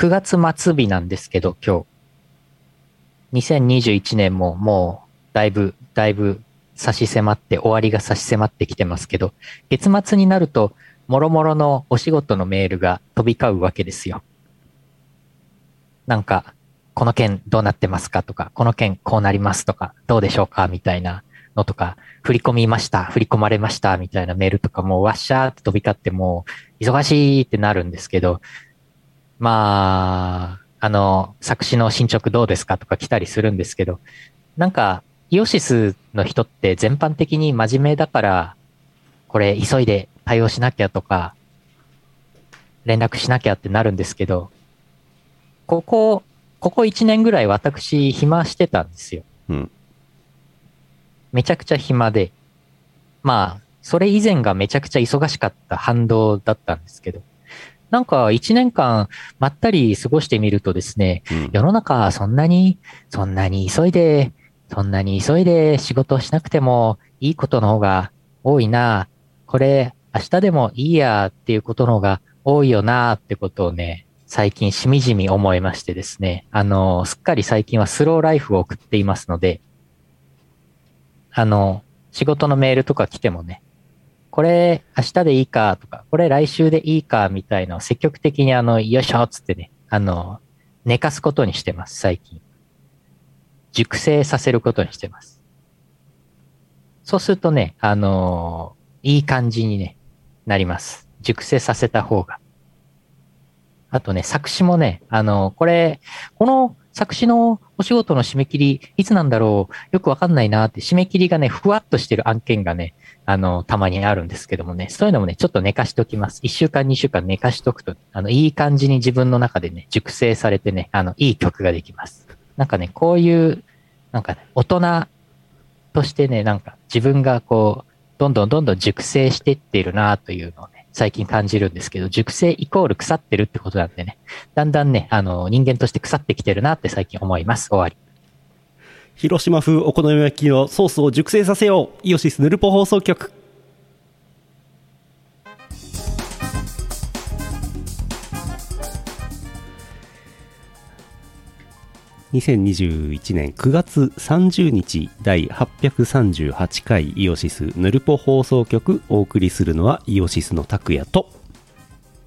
9月末日なんですけど、今日。2021年ももう、だいぶ、だいぶ差し迫って、終わりが差し迫ってきてますけど、月末になると、もろもろのお仕事のメールが飛び交うわけですよ。なんか、この件どうなってますかとか、この件こうなりますとか、どうでしょうかみたいなのとか、振り込みました、振り込まれましたみたいなメールとかもうわっしゃーって飛び交ってもう忙しいってなるんですけど、まあ、あの、作詞の進捗どうですかとか来たりするんですけど、なんか、イオシスの人って全般的に真面目だから、これ急いで対応しなきゃとか、連絡しなきゃってなるんですけど、ここ、ここ1年ぐらい私暇してたんですよ。うん。めちゃくちゃ暇で。まあ、それ以前がめちゃくちゃ忙しかった反動だったんですけど。なんか1年間まったり過ごしてみるとですね、うん世の中そんなに、そんなに急いで、そんなに急いで仕事をしなくてもいいことの方が多いな。これ明日でもいいやっていうことの方が多いよなってことをね、最近しみじみ思いましてですね。あの、すっかり最近はスローライフを送っていますので、あの、仕事のメールとか来てもね、これ明日でいいかとか、これ来週でいいかみたいのを積極的にあの、よいしょっつってね、あの、寝かすことにしてます、最近。熟成させることにしてます。そうするとね、あのいい感じにね、なります。熟成させた方が。あとね、作詞もね、あのこれ、この作詞のお仕事の締め切り、いつなんだろう、よくわかんないなって、締め切りがね、ふわっとしてる案件がね、あの、たまにあるんですけどもね、そういうのもね、ちょっと寝かしておきます。一週間、二週間寝かしておくと、あの、いい感じに自分の中でね、熟成されてね、あの、いい曲ができます。なんかね、こういう、なんかね、大人としてね、なんか自分がこう、どんどんどんどん熟成していってるなというのをね、最近感じるんですけど、熟成イコール腐ってるってことなんでね、だんだんね、あの、人間として腐ってきてるなって最近思います。終わり。広島風お好み焼きのソースを熟成させようイオシスヌルポ放送局2021年9月30日第838回イオシスヌルポ放送局お送りするのはイオシスの拓也と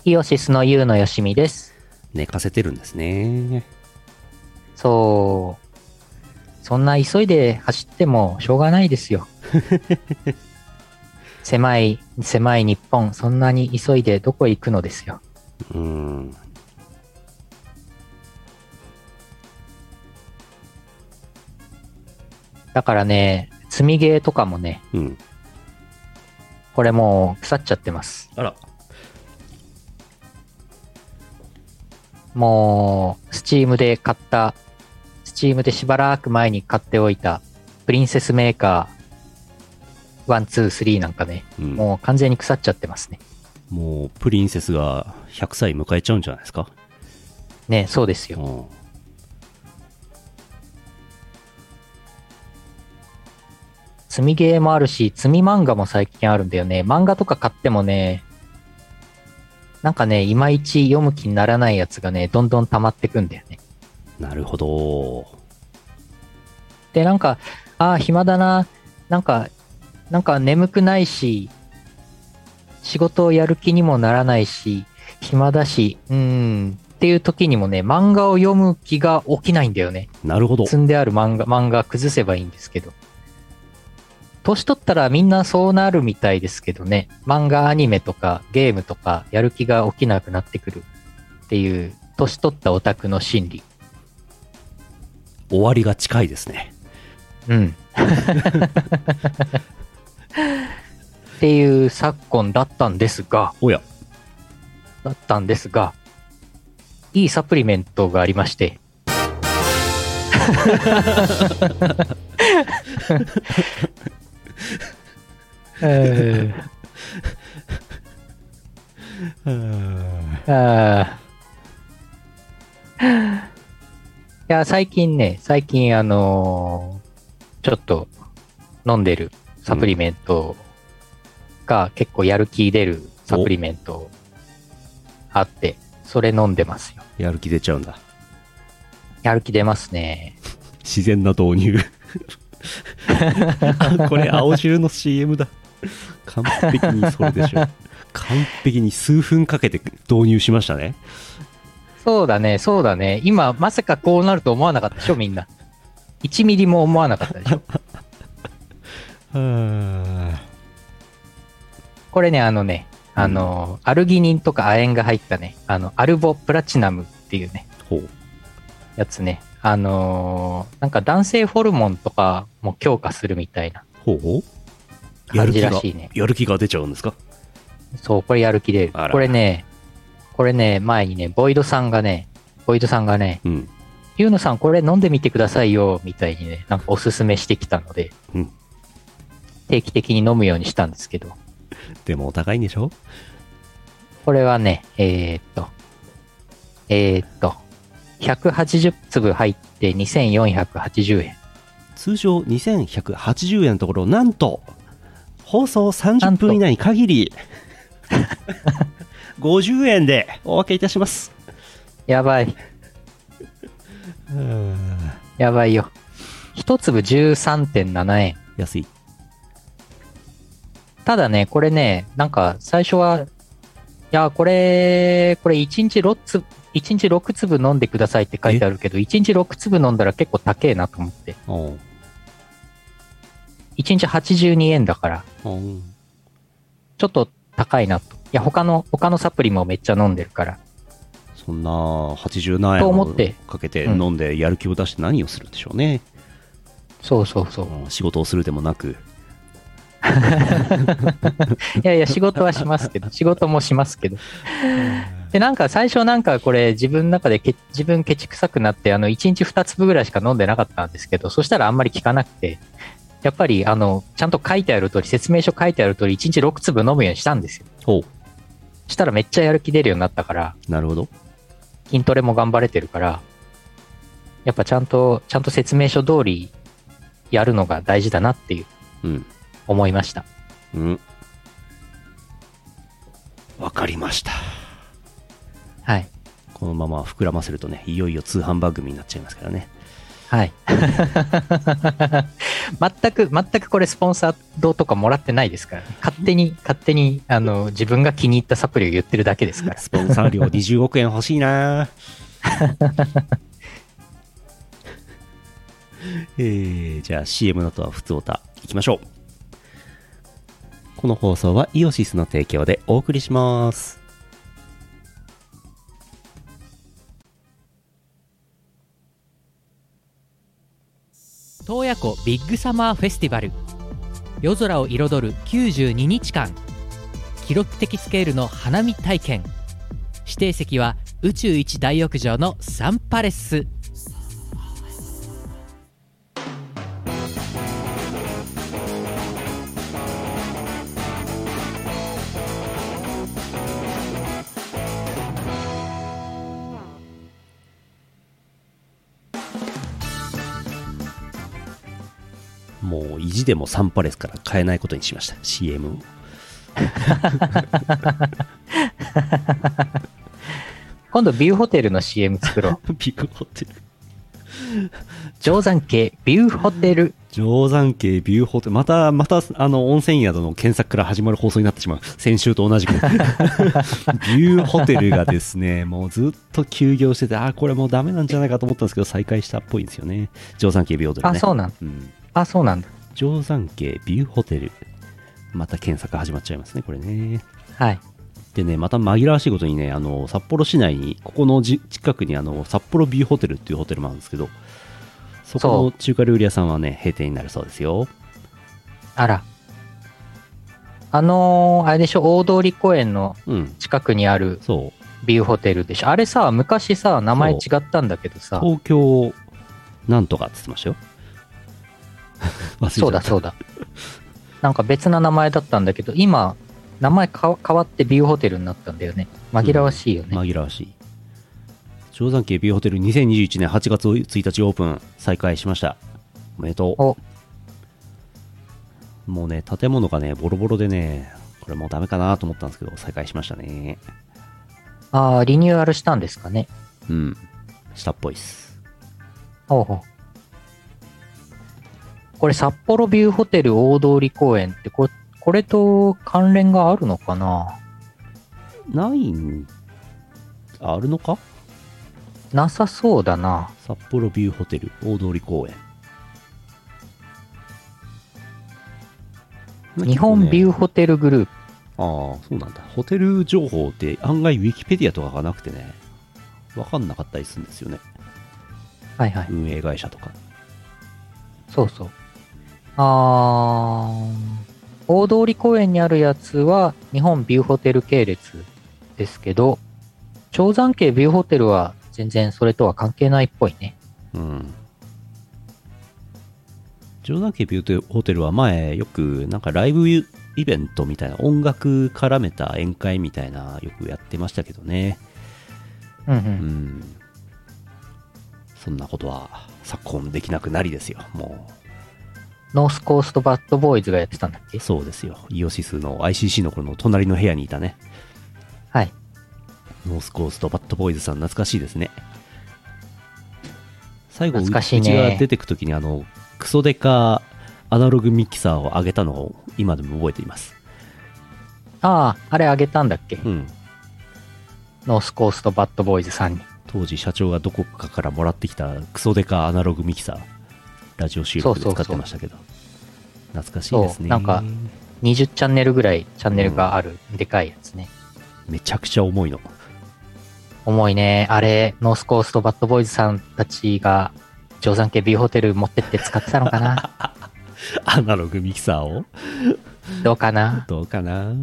イオシスのユウのよしみです。寝かせてるんですねそう。そんな急いで走ってもしょうがないですよ。狭い、狭い日本、そんなに急いでどこへ行くのですよ。うーんだからね、積みゲーとかもね、うんこれもう腐っちゃってます。あらもう、 Steam で買った、 Steam でしばらく前に買っておいた、プリンセスメーカー、ワン、ツー、スリーなんかね、うんもう完全に腐っちゃってますね。もうプリンセスが100歳迎えちゃうんじゃないですか？ね、そうですよ。うん積みゲーもあるし、積み漫画も最近あるんだよね。漫画とか買ってもね、なんかね、いまいち読む気にならないやつがね、どんどん溜まってくんだよね。なるほどで、なんか、ああ、暇だな。なんか、なんか眠くないし、仕事をやる気にもならないし、暇だし、うーん、っていう時にもね、漫画を読む気が起きないんだよね。なるほど積んである漫画、漫画崩せばいいんですけど。年取ったらみんなそうなるみたいですけどね。漫画、アニメとかゲームとかやる気が起きなくなってくるっていう、年取ったオタクの心理。終わりが近いですね。うん。っていう昨今だったんですが、おや。だったんですが、いいサプリメントがありまして、えー。あー。いや、最近ね、最近あのーちょっと飲んでるサプリメントが結構やる気出るサプリメントあって、それ飲んでますよ。やる気出ちゃうんだ。やる気出ますね。自然な導入。あ これ、青汁の CM だ。完璧にそれでしょ。完璧に数分かけて導入しましたね。そうだね、そうだね。今、まさかこうなると思わなかったでしょ、みんな。1ミリも思わなかったでしょ。は これね、あのね、あの、アルギニンとか亜鉛が入ったね、あの、アルボプラチナムっていうね、ほう。やつね。あのーなんか男性ホルモンとかも強化するみたいなほうほう。感じらしいね。やる気が出ちゃうんですか？そう、これやる気出るあら。これね、これね、前にね、ボイドさんがね、ボイドさんがね、うん。ユーノさんこれ飲んでみてくださいよ、みたいにね、なんかおすすめしてきたので、うん定期的に飲むようにしたんですけど、でもお高いんでしょ？これはね、えー、っと、えー、っと、180粒入って2480円。通常2180円のところ、なんと、放送30なんと分以内に限り、50円でお分けいたします。やばい、やばいよ。一粒13.7円。安い。ただね、これね、なんか最初は、いや、これ、これ1日6粒、1日6粒飲んでくださいって書いてあるけど、1日6粒飲んだら結構高えなと思って。おう1日82円だから、ちょっと高いなと。いや、他の、他のサプリもめっちゃ飲んでるから。そんな80何円とを思ってかけてうん飲んでやる気を出して何をするんでしょうね。そうそうそう。うん仕事をするでもなく。いやいや、仕事はしますけど、仕事もしますけど。で、なんか最初なんかこれ自分の中でけ自分ケチくさくなって、あの、1日2粒ぐらいしか飲んでなかったんですけど、そしたらあんまり効かなくて、やっぱりあの、ちゃんと書いてある通り、説明書書いてある通り、1日6粒飲むようにしたんですよ。ほしたらめっちゃやる気出るようになったから、う。なるほど。筋トレも頑張れてるから、やっぱちゃんと、ちゃんと説明書通りやるのが大事だなっていううん。思いました。うん。わかりました。はい。このまま膨らませるとね、いよいよ通販番組になっちゃいますからね。はい。全く、全くこれスポンサードとかもらってないですから、ね、勝手に、勝手に、あの、自分が気に入ったサプリを言ってるだけですから。スポンサー料20億円欲しいな えー、じゃあ CM の後は普通歌いきましょう。この放送はイオシスの提供でお送りします。洞爺湖ビッグサマーフェスティバル。夜空を彩る92日間。記録的スケールの花見体験。指定席は宇宙一大浴場のサンパレス。意地でもサンパレスから変えないことにしました。CM を。今度ビューホテルの CM 作ろう。ビッグホテル。定山系ビューホテル。定山系ビューホテル。また、また、あの、温泉宿の検索から始まる放送になってしまう。先週と同じく。ビューホテルがですね、もうずっと休業してて、あー、これもうダメなんじゃないかと思ったんですけど、再開したっぽいんですよね。定山系ビューホテルね。あ、そうなんだ。うん。あ、そうなんだ。定山系ビューホテル。また検索始まっちゃいますね、これね。はい。でね、また紛らわしいことにね、あの、札幌市内に、ここのじ近くに、あの、札幌ビューホテルっていうホテルもあるんですけど、そこの中華料理屋さんはね、閉店になるそうですよ。あら。あのー、あれでしょ、大通公園のうん、近くにあるそう。ビューホテルでしょ。あれさ、昔さ、名前違ったんだけどさ。東京、なんとかって言ってましたよ。そうだそうだ。なんか別な名前だったんだけど、今、名前か変わってビューホテルになったんだよね。紛らわしいよね。紛らわしい。定山系ビューホテル2021年8月1日オープン再開しました。おめでとお、う。もうね、建物がね、ボロボロでね、これもうダメかなと思ったんですけど、再開しましたね。ああ、リニューアルしたんですかね。うん。したっぽいっす。ほうほう。これ、札幌ビューホテル大通公園って、これ、これと関連があるのかな？ないん、あるのか？なさそうだな。札幌ビューホテル大通公園。日本ビューホテルグループ。ああ、そうなんだ。ホテル情報って案外ウィキペディアとかがなくてね、わかんなかったりするんですよね。はいはい。運営会社とか。そうそう。あー、大通公園にあるやつは日本ビューホテル系列ですけど、長山系ビューホテルは全然それとは関係ないっぽいね。うん。ジョーダン家ビューホテルは前よくなんかライブイベントみたいな音楽絡めた宴会みたいなよくやってましたけどね。うんう。うんん。そんなことは昨今できなくなりですよ。もノースコーストバッドボーイズがやってたんだっけ？う、そうですよ。イオシスの ICC の頃の隣の部屋にいたね。はい。ノースコーストバッドボーイズさん懐かしいですね。最後、う懐かしいうねちが出てくときにあの、クソデカアナログミキサーを上げたのを今でも覚えています。ああ、あれあげたんだっけ？うん。ノースコーストバッドボーイズさんに。当時社長がどこかからもらってきたクソデカアナログミキサー、ラジオ収録で使ってましたけど。懐かしいですね。なんか20チャンネルぐらいチャンネルがある、でかいやつね。めちゃくちゃ重いの。重いね。あれ、ノースコーストバッドボーイズさんたちが、定山系ビューホテル持ってって使ってたのかな アナログミキサーを？どうかな？どうかな？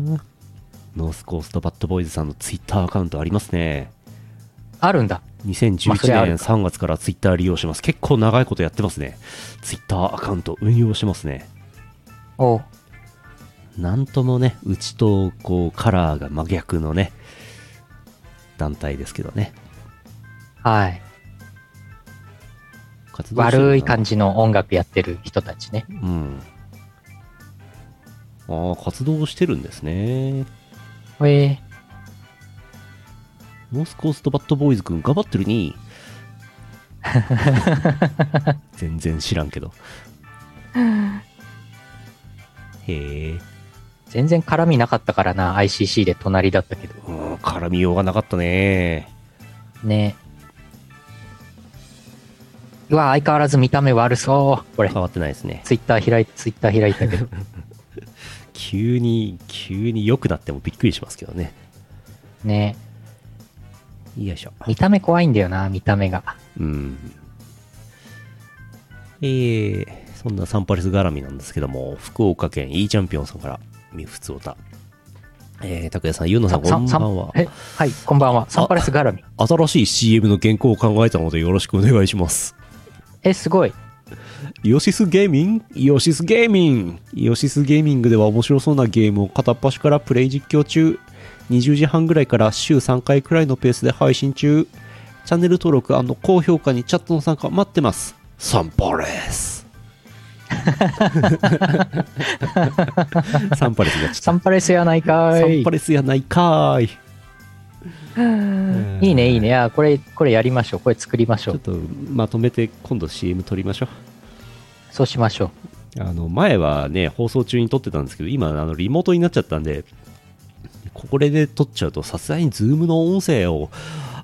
ノースコーストバッドボーイズさんのツイッターアカウントありますね。あるんだ。まあそ2011年れあるか3月からツイッター利用してます。結構長いことやってますね。ツイッターアカウント運用してますね。おうなんともね、うちとこうカラーが真逆のね、団体ですけどね。はい。活動してるのかな悪い感じの音楽やってる人たちね。うん。ああ、活動してるんですね。えー、ノースコーストバッドボーイズくん頑張ってるに。全然知らんけど。へえ。全然絡みなかったからな、ICC で隣だったけど。うん、絡みようがなかったね。ね。うわ、相変わらず見た目悪そう。これ、変わってないですね。ツイッター開いて、ツイッター開いたけど。急に、急に良くなってもびっくりしますけどね。ね。よいしょ。見た目怖いんだよな、見た目が。うん。えー、そんなサンパレス絡みなんですけども、福岡県 E チャンピオンさんから、みふつおた。えー、拓也さん、ゆうのさん、こんばんは。え、はい、こんばんは。サンパレス絡み。新しい CM の原稿を考えたのでよろしくお願いします。え、すごい。イオシスゲーミン？グイオシスゲーミングイオシスゲーミングでは面白そうなゲームを片っ端からプレイ実況中。20時半ぐらいから週3回くらいのペースで配信中。チャンネル登録高評価にチャットの参加待ってます。サンパレス。サンパレスがちょっサンパレスやないかとサいンパ。レスやないかーい。いいね、いいね。あ、これ、これやりましょう。これ作りましょう。ちょっとまとめて今度 CM 撮りましょう。そうしましょう。あの前はね放送中に撮ってたんですけど今あのリモートになっちゃったんでこれで撮っちゃうとさすがに Zoom の音声を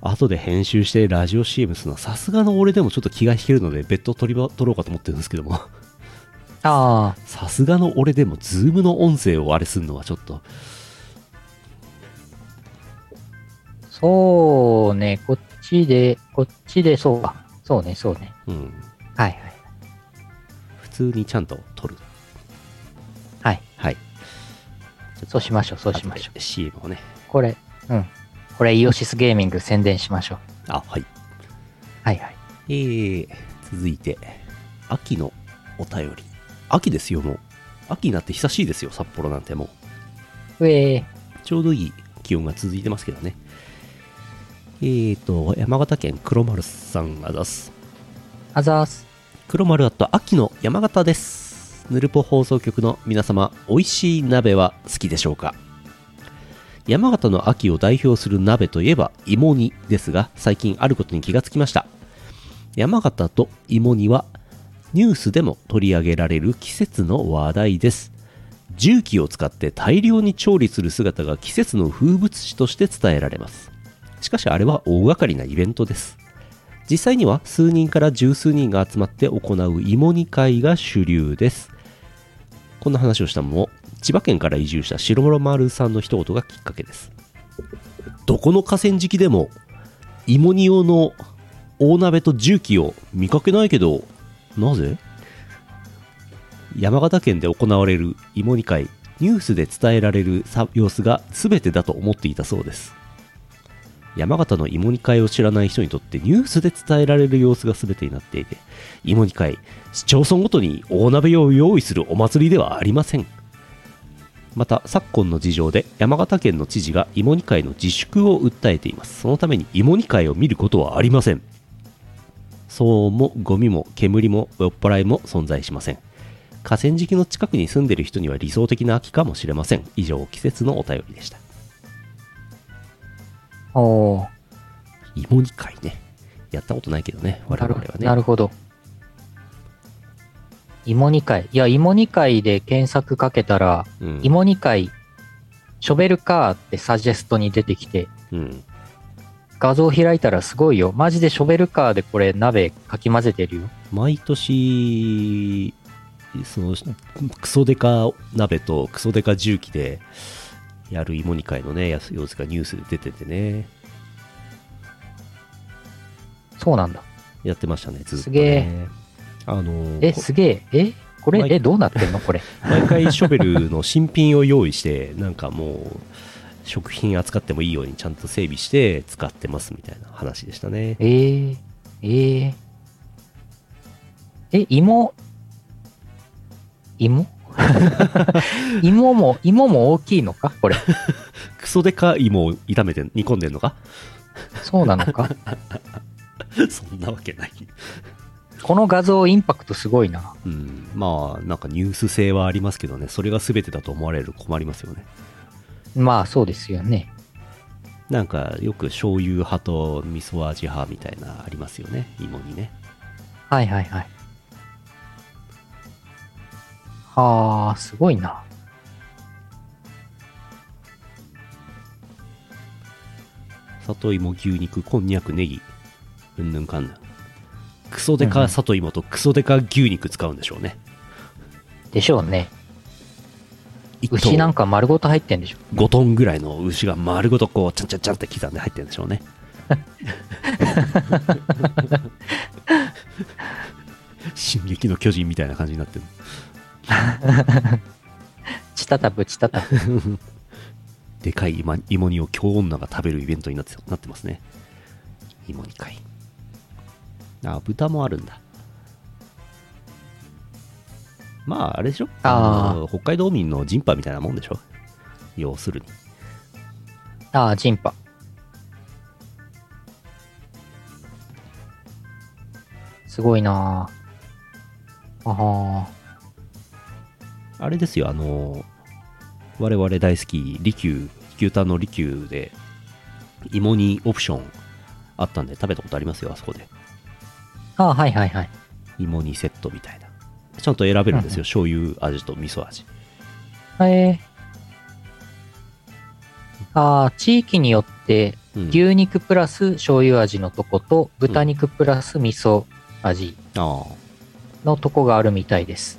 後で編集してラジオ CM するのはさすがの俺でもちょっと気が引けるので別途撮りば撮ろうかと思ってるんですけどもああ、さすがの俺でも Zoom の音声をあれするのはちょっとそうね、こっちで、こっちで、そうか。そうね、そうね。うんはいはい。普通にちゃんと撮るそうしましょう、そうしましょう。CM をねこれ、うん。これ、イオシスゲーミング宣伝しましょう。あはいはいはい。えー、続いて、秋のお便り。秋ですよ、もう。秋になって久しいですよ、札幌なんてもう。うえー、ちょうどいい気温が続いてますけどね。えーと、山形県黒丸さんあざす。あざーす。黒丸あと秋の山形です。ヌルポ放送局の皆様、美味しい鍋は好きでしょうか？山形の秋を代表する鍋といえば芋煮ですが最近あることに気がつきました。山形と芋煮はニュースでも取り上げられる季節の話題です。重機を使って大量に調理する姿が季節の風物詩として伝えられます。しかしあれは大掛かりなイベントです。実際には数人から十数人が集まって行う芋煮会が主流です。こんな話をしたのも千葉県から移住した白室丸さんの一言がきっかけです。どこの河川敷でも芋煮用の大鍋と重機を見かけないけどなぜ？山形県で行われる芋煮会ニュースで伝えられる様子が全てだと思っていたそうです。山形の芋煮会を知らない人にとってニュースで伝えられる様子が全てになっていて芋煮会市町村ごとに大鍋を用意するお祭りではありません。また昨今の事情で山形県の知事が芋煮会の自粛を訴えています。そのために芋煮会を見ることはありません。騒音もゴミも煙も酔っ払いも存在しません。河川敷の近くに住んでいる人には理想的な秋かもしれません。以上季節のお便りでした。おー芋煮会ねやったことないけどね我なる々はねなるほど。芋煮会。いや、芋煮会で検索かけたら、うん芋煮会、ショベルカーってサジェストに出てきて、うん画像開いたらすごいよ。マジでショベルカーでこれ鍋かき混ぜてるよ。毎年そのクソデカ鍋とクソデカ重機でやる芋煮会のね様子がニュースで出ててね。そうなんだ。やってましたねずっとね。すげえ。あのえ、すげえ。えこれ、え、どうなってんの？これ。毎回ショベルの新品を用意してなんかもう食品扱ってもいいようにちゃんと整備して使ってますみたいな話でしたね。えー、えー、え、芋、芋？芋も、芋も大きいのか？これ。クソデカ芋を炒めて煮込んでんのか？そうなのか？そんなわけない。この画像インパクトすごいな。うん、まあなんかニュース性はありますけどね。それが全てだと思われると困りますよね。まあそうですよね。なんかよく醤油派と味噌味派みたいなありますよね。芋にね。はいはいはい。はあ、すごいな。里芋牛肉こんにゃくネギ。うんぬんかんぬん。クソデカ里芋とクソデカ牛肉使うんでしょうね。でしょうね。一牛なんか丸ごと入ってんでしょ。5トンぐらいの牛が丸ごとこうちゃんちゃんちゃんって刻んで入ってるんでしょうね。進撃の巨人みたいな感じになってるチタタブチタタブ。でかい芋芋煮を京女が食べるイベントになってなってますね。芋煮会。あ豚もあるんだ。まああれでしょ？あ北海道民のジンパみたいなもんでしょ？要するに。ああ、ジンパ。すごいなあはあれですよあの我々大好き利休牛タンの利休で芋煮オプションあったんで食べたことありますよあそこで。あ。ああ、はいはいはい。芋煮セットみたいな。ちゃんと選べるんですよ、うん醤油味と味噌味。え。ー、ああ、地域によってうん。牛肉プラス醤油味のとこと豚肉プラス味噌味のとこがあるみたいです。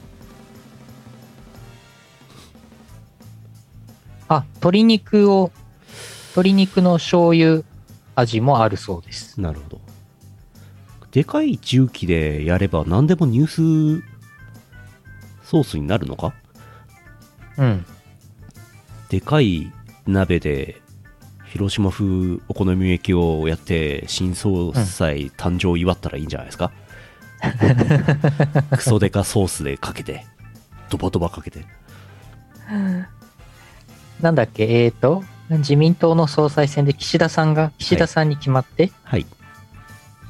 あ、鶏肉を、鶏肉の醤油味もあるそうです。なるほど。でかい重機でやれば何でもニュースソースになるのか？うん。でかい鍋で広島風お好み焼きをやって新総裁誕生を祝ったらいいんじゃないですか、クソデカソースでかけてドバドバかけてなんだっけ、えーと、自民党の総裁選で岸田さんが、岸田さんに決まって、はい。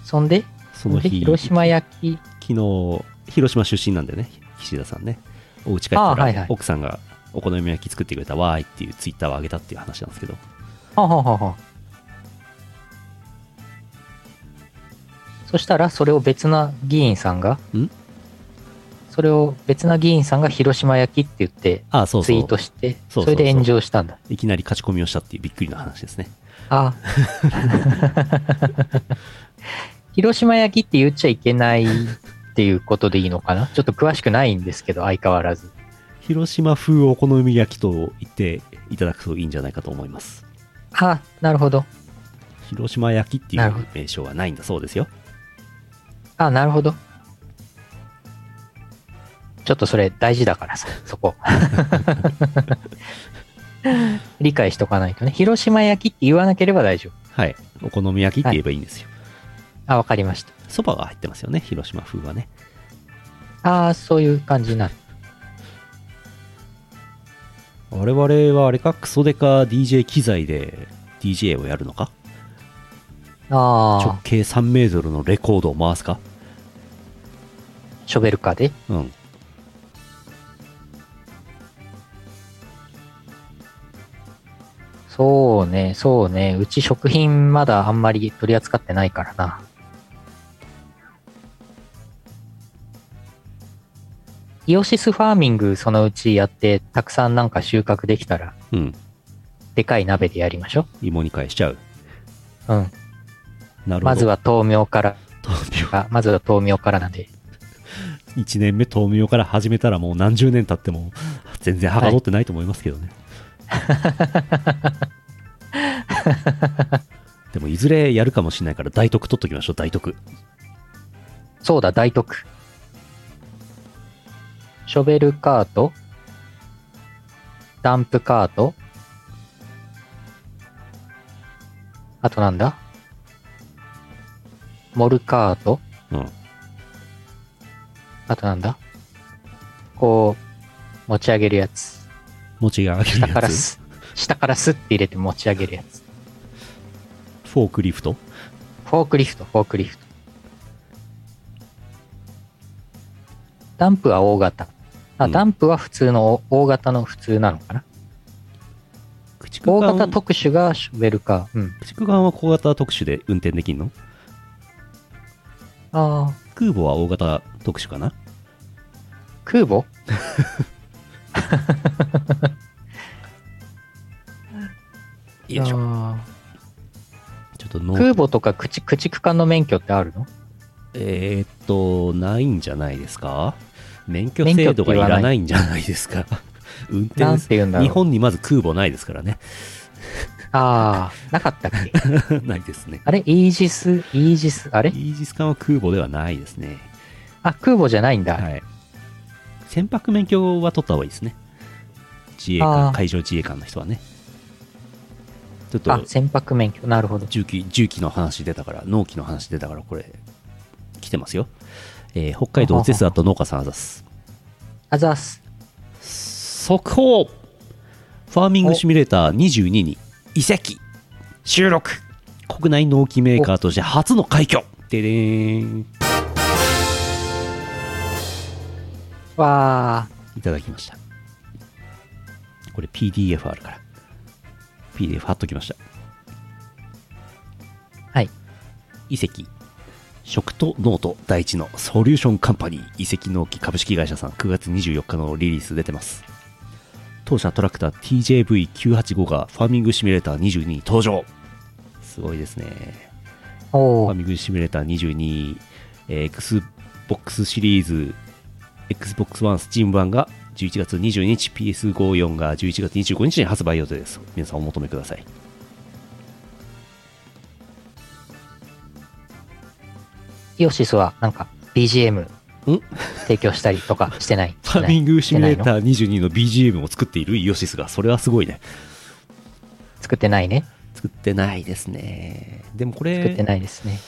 そんで、でその日広島焼き、昨日広島出身なんでね岸田さんね。お家帰ったら、あはいはい。奥さんがお好み焼き作ってくれたわーいっていうツイッターを上げたっていう話なんですけど、はあはあはあはあ。そしたら、それを別な議員さんが、ん？それを別な議員さんが広島焼きって言って、ツイー。トして、それで炎上したんだ。いきなり勝ち込みをしたっていうびっくりな話ですね。あ 広島焼きって言っちゃいけないっていうことでいいのかな？ちょっと詳しくないんですけど、相変わらず。広島風お好み焼きと言っていただくといいんじゃないかと思います。あ、なるほど。広島焼きっていう名称はないんだそうですよ。あ、なるほど。ちょっとそれ大事だからさ、そこ。理解しとかないとね。広島焼きって言わなければ大丈夫。はい。お好み焼きって言えばいいんですよ。あ、わかりました。そばが入ってますよね、広島風はね。ああ、そういう感じになる。我々はあれか、クソデカ DJ 機材で DJ をやるのか？ああ、直径3メートルのレコードを回すか？ショベルカーで？うん。そうね、そうね。うち食品まだあんまり取り扱ってないからな。イオシスファーミングそのうちやって、たくさんなんか収穫できたら、うん。でかい鍋でやりましょ芋煮返しちゃう。う。うん。なるほど。まずは豆苗から、豆苗。あまずは豆苗からなんで。1年目豆苗から始めたらもう何十年経っても全然はかどってないと思いますけどね。でもいずれやるかもしれないから大徳取っときましょう、大徳。そうだ、大徳。ショベルカート、ダンプカート、あとなんだ？モルカート、うん。あとなんだ？こう、持ち上げるやつ。持ち上げる下からやつ。す、下からスッて入れて持ち上げるやつ。フォークリフト？フォークリフト、フォークリフト。ダンプは大型。あ、うんダンプは普通の大型の普通なのかな？大型特殊がショベルカー。うん。駆逐艦は小型特殊で運転できんの？ああ、空母は大型特殊かな？空母？よいしょ。あちょっと空母とか駆逐艦の免許ってあるの？えーっと、ないんじゃないですか？免許制度がいらないんじゃないですか？運転なんて言うんだ日本にまず空母ないですからね。ああ、なかったっけ？ないですね。あれ？イージス、イージス、あれ？イージス艦は空母ではないですね。あ、空母じゃないんだ。はい。船舶免許は取った方がいいですね。自衛あ官、ー海上自衛官の人はね。ちょっあと、船舶免許。なるほど。重機、重機の話出たから、農機の話出たから、これ、来てますよ。えー北海道ゼスアット農家さんあざす。あざっす。速報ファーミングシミュレーター22に井関収録国内農機メーカーとして初の快挙ででーんわいただきました。これ PDF あるから。PDF 貼っときました。はい。井関食と農と大地のソリューションカンパニー。井関農機株式会社さん。9月24日のリリース出てます。当社トラクター TJV985 がファーミングシミュレーター22に登場。すごいですね。ファーミングシミュレーター22、えー Xbox シリーズ Xbox One Steam 版が11月22日 PS54 が11月25日に発売予定です。皆さんお求めください。イオシスはなんか BGM ん？提供したりとか してない？ファーミングシミュレーーター22の BGM を作っているイオシスがそれはすごいね。作ってないね。作ってないですね。でもこ作ってれないですね。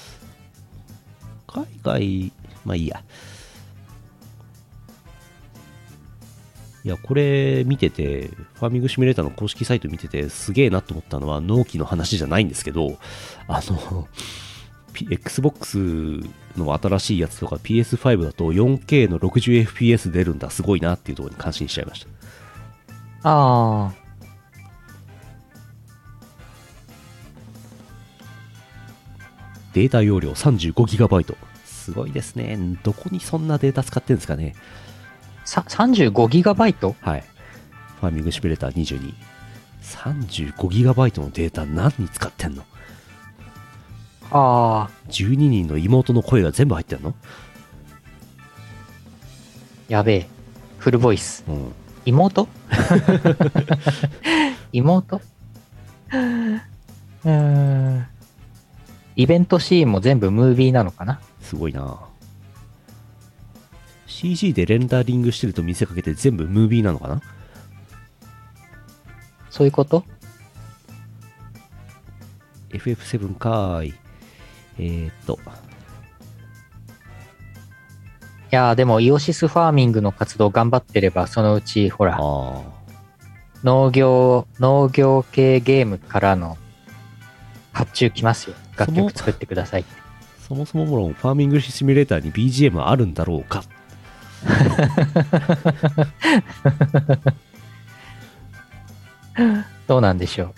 海外まあいいやいやこれ見ててファーミングシミュレーターの公式サイト見ててすげえなと思ったのは納期の話じゃないんですけどあの Xbox の新しいやつとか PS5 だと 4K の 60fps 出るんだすごいなっていうところに感心しちゃいましたあデータ容量 35GB。すごいですね。どこにそんなデータ使ってるんですかね。あ、さ 35GB? はい。ファーミングシミュレーター22。35GB のデータ何に使ってんの？ああ、?12 人の妹の声が全部入ってんの？やべえ。フルボイス。うん。妹？妹？うーん。イベントシーンも全部ムービーなのかな？すごいな CG でレンダリングしてると見せかけて全部ムービーなのかな？そういうこと ?FF7 かーい。えー、っと、いやーでもイオシスファーミングの活動頑張ってればそのうちほら。農業農業系ゲームからの発注きますよ楽曲作ってくださいそもそももろファーミングシミュレーターに BGM あるんだろうか どうなんでしょ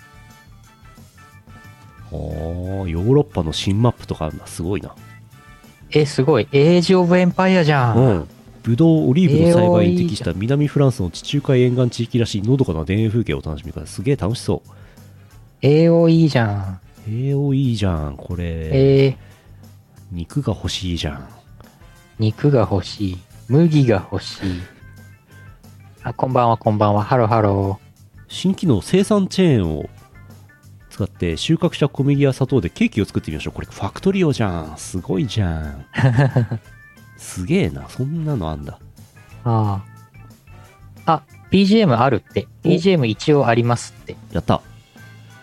う？おーヨーロッパの新マップとかあるんだすごいな。えすごい。エイジ・オブ・エンパイアじゃん、うん。ブドウオリーブの栽培に適した南フランスの地中海沿岸地域らしいのどかな田園風景をお楽しみくださいすげえ楽しそう。AOE じゃん。AOE じゃんこれ、えー、肉が欲しいじゃん。肉が欲しい麦が欲しい。あこんばんはこんばんは。ハローハロ新機能生産チェーンを使って収穫した小麦や砂糖でケーキを作ってみましょう。これファクトリオじゃん。すごいじゃん。すげえな。そんなのあんだ。ーあ。ああ BGM あるって。お。BGM 一応ありますって。やった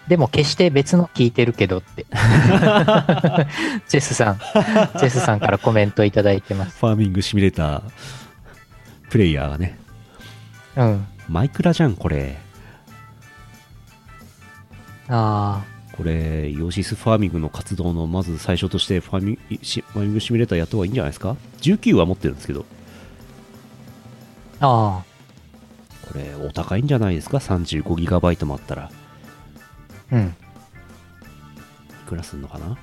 でも決して別の聞いてるけどって。ジェスさん、ジェスさんからコメントいただいてます。ファーミングシミュレータープレイヤーがね。うん。マイクラじゃんこれ。あこれヨシスファーミングの活動のまず最初としてファーミシファーミングシミュレーターやった方がいいんじゃないですか？19は持ってるんですけど。あ、あこれお高いんじゃないですか？35GB もあったら。あ、うん。いくらすんのかな？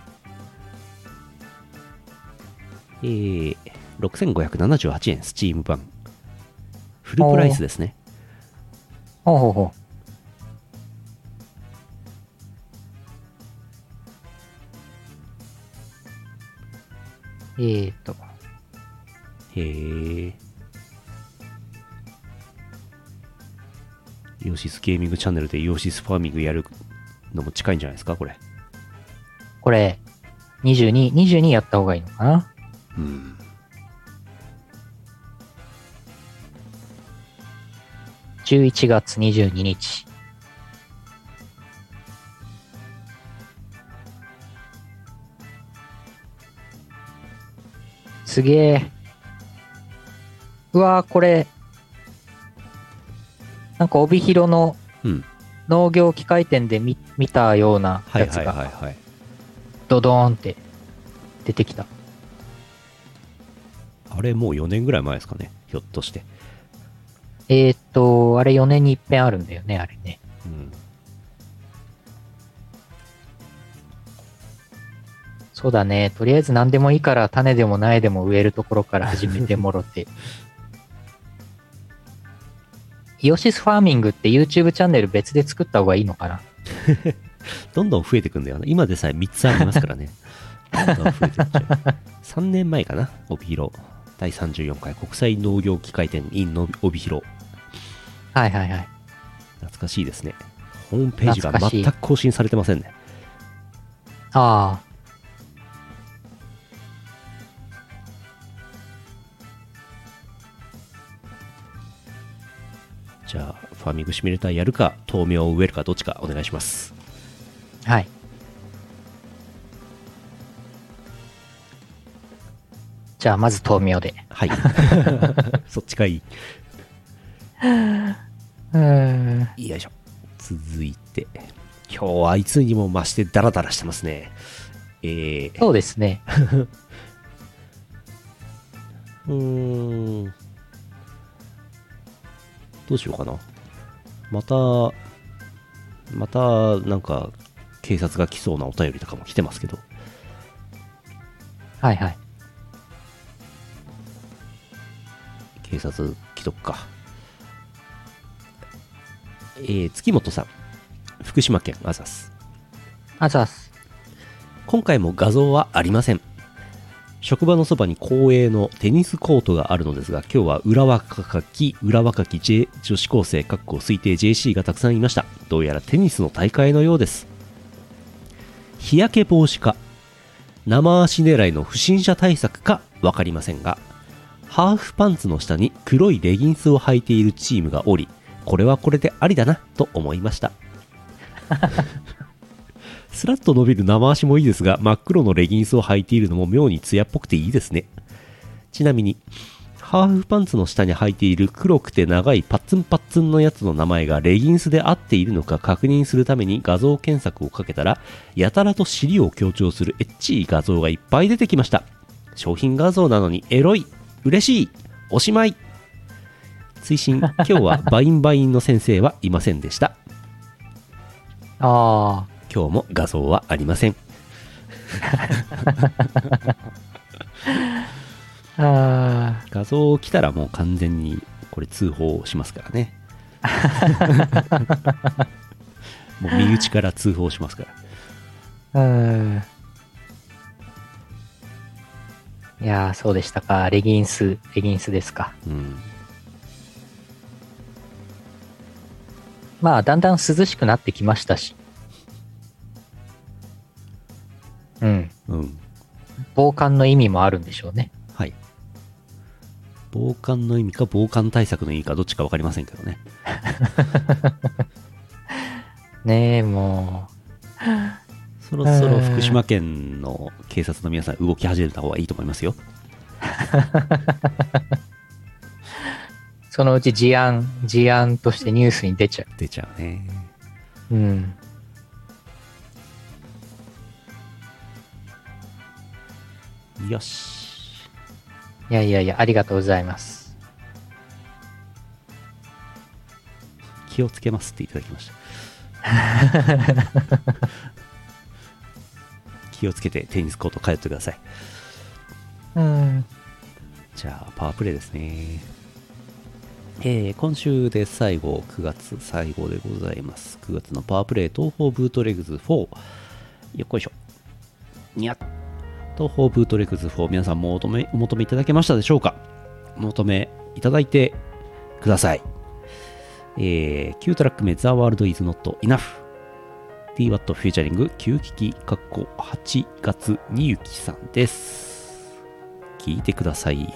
えー、6578円、スチーム版。フルプライスですね。ほうほうほう。えーと、へー。イオシスゲーミングチャンネルでイオシスファーミングやるのも近いんじゃないですか、これ。これ、22、22やった方がいいのかな？うん。?11 月22日。すげえ。うわーこれ、なんか帯広のうん。農業機械店で見見たようなやつが。ドドーンって出てきた。あれもう4年ぐらい前ですかね、ひょっとして。えーっと、あれ4年に一遍あるんだよね、あれね。うん。そうだね。とりあえず何でもいいから種でも苗でも植えるところから始めてもろて。イオシスファーミングって YouTube チャンネル別で作った方がいいのかな？どんどん増えてくんだよな。今でさえ3つありますからね。どんどん増えてっちゃう。3年前かな、帯広。第34回国際農業機械店 in の帯広。はいはいはい。懐かしいですね。ホームページが全く更新されてませんね。ああ。じゃあ、ファーミングシミュレーターやるか、豆苗を植えるか、どっちかお願いします。はい。じゃあまず豆苗で。はい。そっちがいい。うーん。よいしょ。続いて、今日はいつにも増してダラダラしてますね。えー、そうですね。うーん。どうしようかな。また、また、なんか、警察が来そうなお便りとかも来てますけど、はいはい。警察来とくか。えー、月本さん。福島県アザス。あざっす。今回も画像はありません。職場のそばに公営のテニスコートがあるのですが、今日は裏若き、裏若き J 女子高生、かっこ推定 JC がたくさんいました。どうやらテニスの大会のようです。日焼け防止か、生足狙いの不審者対策かわかりませんが、ハーフパンツの下に黒いレギンスを履いているチームがおり、これはこれでありだなと思いました。スラッと伸びる生足もいいですが、真っ黒のレギンスを履いているのも妙に艶っぽくていいですね。ちなみに、ハーフパンツの下に履いている黒くて長いパッツンパッツンのやつの名前がレギンスで合っているのか確認するために画像検索をかけたら、やたらと尻を強調するエッチい画像がいっぱい出てきました。商品画像なのにエロい、嬉しい、おしまい。追伸、今日はバインバインの先生はいませんでした。あ今日も画像はありません。あ。あ画像来たらもう完全にこれ通報しますからね もう身内から通報しますからあ。うん。いやー、そうでしたか。レギンス、レギンスですか。うんまあ、だんだん涼しくなってきましたし。うん。うん防寒の意味もあるんでしょうね。はい防寒の意味か防寒対策の意味かどっちか分かりませんけどね ねえ、もそろそろ福島県の警察の皆さん動き始めた方がいいと思いますよう、そのうち事案、事案としてニュースに出ちゃ出ちゃうねう。うん。よしいやいやいや、ありがとうございます。気をつけますっていただきました 気をつけてテニスコート通ってくださいうん。じゃあ、パワープレイですね。えー今週で最後、9月最後でございます。9月のパワープレイ、東方ブートレグズ4。よっこいしょ。にゃっ。東方ブートレックス4、皆さんもお求めお求めいただけましたでしょうか？お求めいただいてください。えー、9トラック目、The World is Not Enough。DWAT フューチャリング、9機器、かっこ8月にゆきさんです。聞いてください。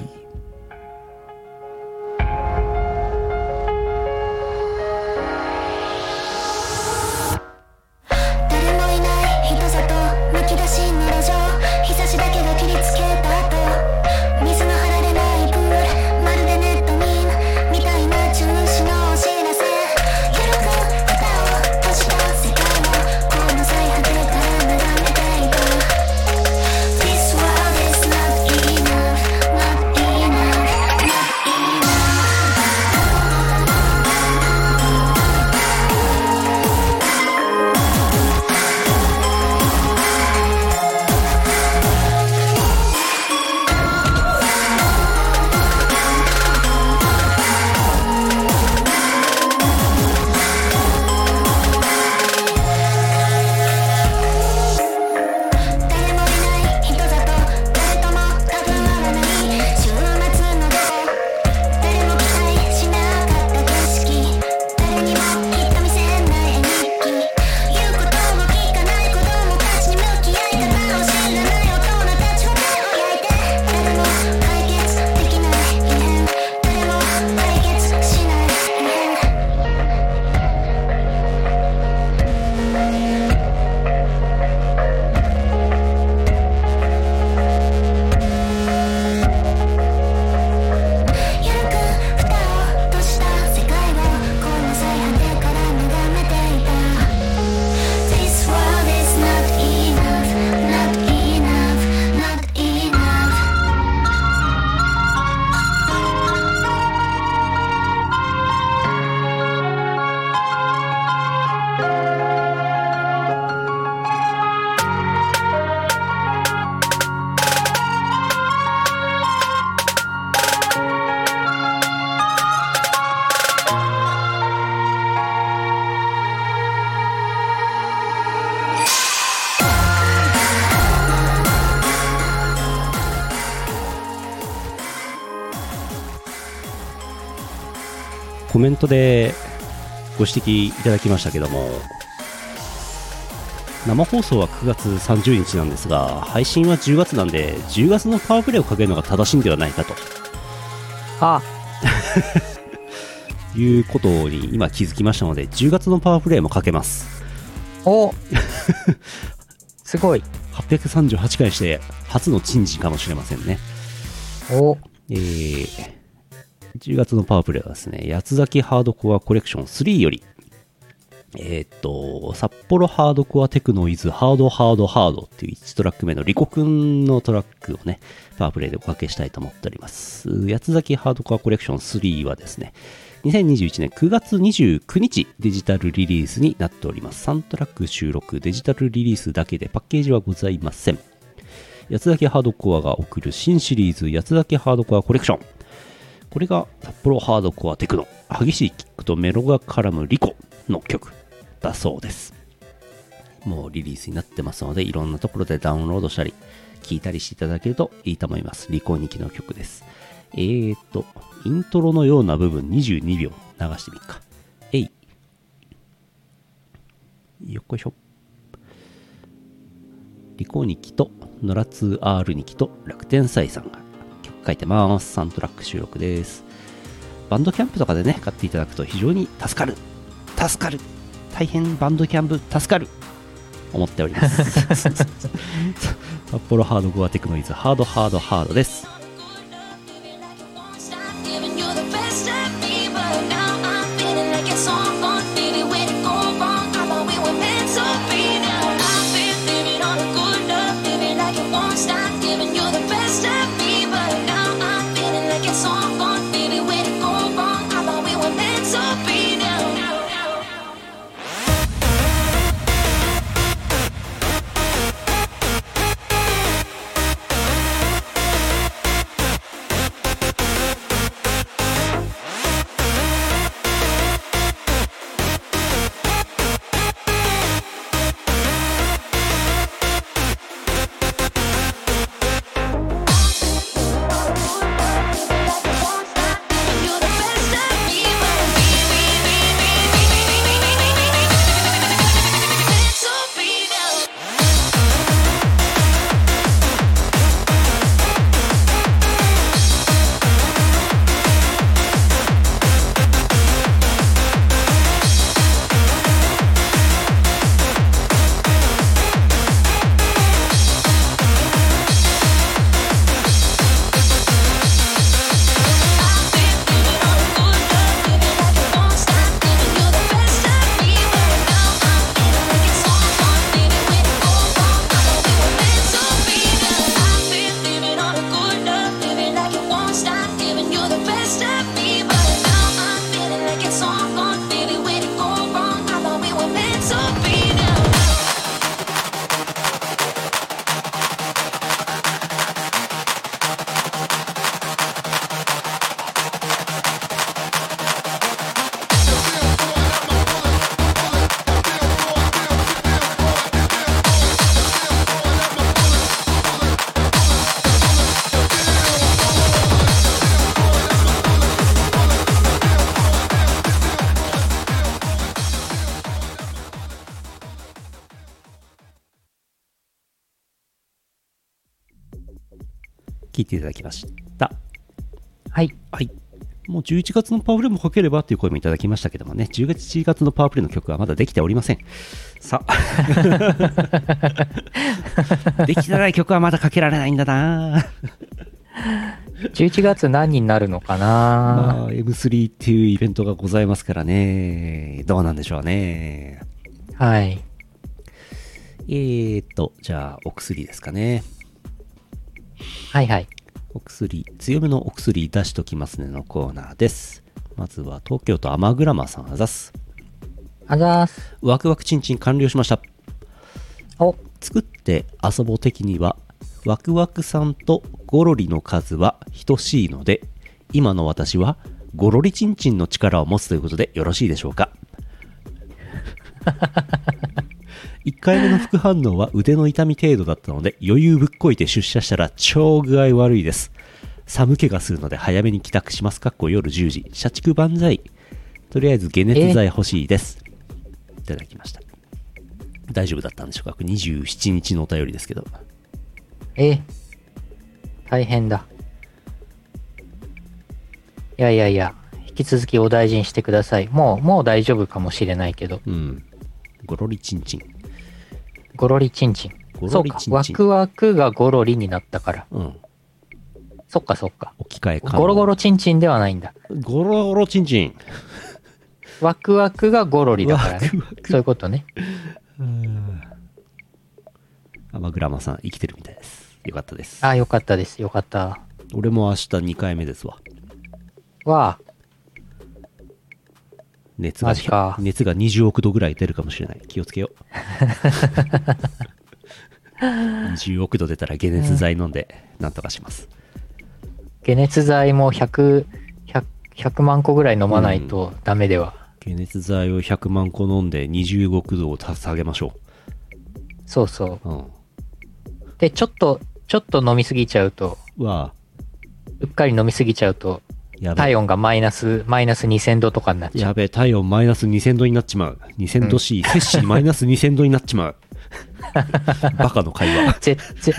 コメントでご指摘いただきましたけども生放送は9月30日なんですが配信は10月なんで10月のパワープレイをかけるのが正しいんではないかと。あ、いうことに今気づきましたので10月のパワープレイもかけます。お。すごい。838回して初の珍事かもしれませんね。お。えー、10月のパワープレイはですね、八つ崎ハードコアコレクション3より、えーっと、札幌ハードコアテクノイズハードハードハードっていう1トラック目のリコくんのトラックをね、パワープレイでおかけしたいと思っております。八つ崎ハードコアコレクション3はですね、2021年9月29日デジタルリリースになっております。3トラック収録、デジタルリリースだけでパッケージはございません。八つ崎ハードコアが送る新シリーズ八つ崎ハードコアコレクションこれが札幌ハードコアテクノ激しいキックとメロが絡むリコの曲だそうです。もうリリースになってますのでいろんなところでダウンロードしたり聞いたりしていただけるといいと思います。リコ2期の曲です。えーとイントロのような部分22秒流してみっか。えい。よっこいしょ。リコ2期とノラ 2R2 期と楽天祭さんが書いてます。3トラック収録です。バンドキャンプとかでね、買っていただくと非常に助かる。助かる。大変バンドキャンプ助かる。思っております。札幌ハードコアテクノイズハードハードハードです。11月のパワープレイもかければという声もいただきましたけどもね、10月1月のパワープレイの曲はまだできておりません。さあ。できてない曲はまだかけられないんだな11月何になるのかな、まあ、M3 っていうイベントがございますからね。どうなんでしょうね。はい。えーと、じゃあ、お薬ですかね。はいはい。お薬、強めのお薬出しときますねのコーナーです。まずは東京都アマグラマさんあざす。あざーす。ワクワクチンチン完了しました。お、作って遊ぼう的には、ワクワクさんとゴロリの数は等しいので、今の私はゴロリチンチンの力を持つということでよろしいでしょうか。1回目の副反応は腕の痛み程度だったので余裕ぶっこいて出社したら超具合悪いです。寒気がするので早めに帰宅します。かっこ夜10時。社畜万歳。とりあえず解熱剤欲しいです。いただきました。大丈夫だったんでしょうか？これ27日のお便りですけど。え、大変だ。いやいやいや、引き続きお大事にしてください。もう、もう大丈夫かもしれないけど。うん。ゴロリチンチン。ゴロリチンチン。ゴそうか。ワクワクがゴロリになったから。うん。そっかそっか。置き換え可能ゴロゴロチンチンではないんだ。ゴロゴロチンチン。ワクワクがゴロリだからね。ワクワクそういうことね。あ、まあ、グラマさん生きてるみたいです。よかったです。あ、よかったです。よかった。俺も明日2回目ですわ。わ熱が熱が20億度ぐらい出るかもしれない。気をつけよう。20億度出たら解熱剤飲んで、なんとかします。あ、解熱剤も100、100, 100万個ぐらい飲まないとダメでは。解熱剤を100万個飲んで20億度を下げましょ。そうそううん。う。で、ちょっと、ちょっと飲みすぎちゃうと、うっかり飲みすぎちゃうと、やべ体温がマイナス、マイナス2000度とかになっちゃう。やべえ、体温マイナス2000度になっちまう。2000度 C、摂氏マイナス2000度になっちまう。バカの会話。ぜ、ぜ、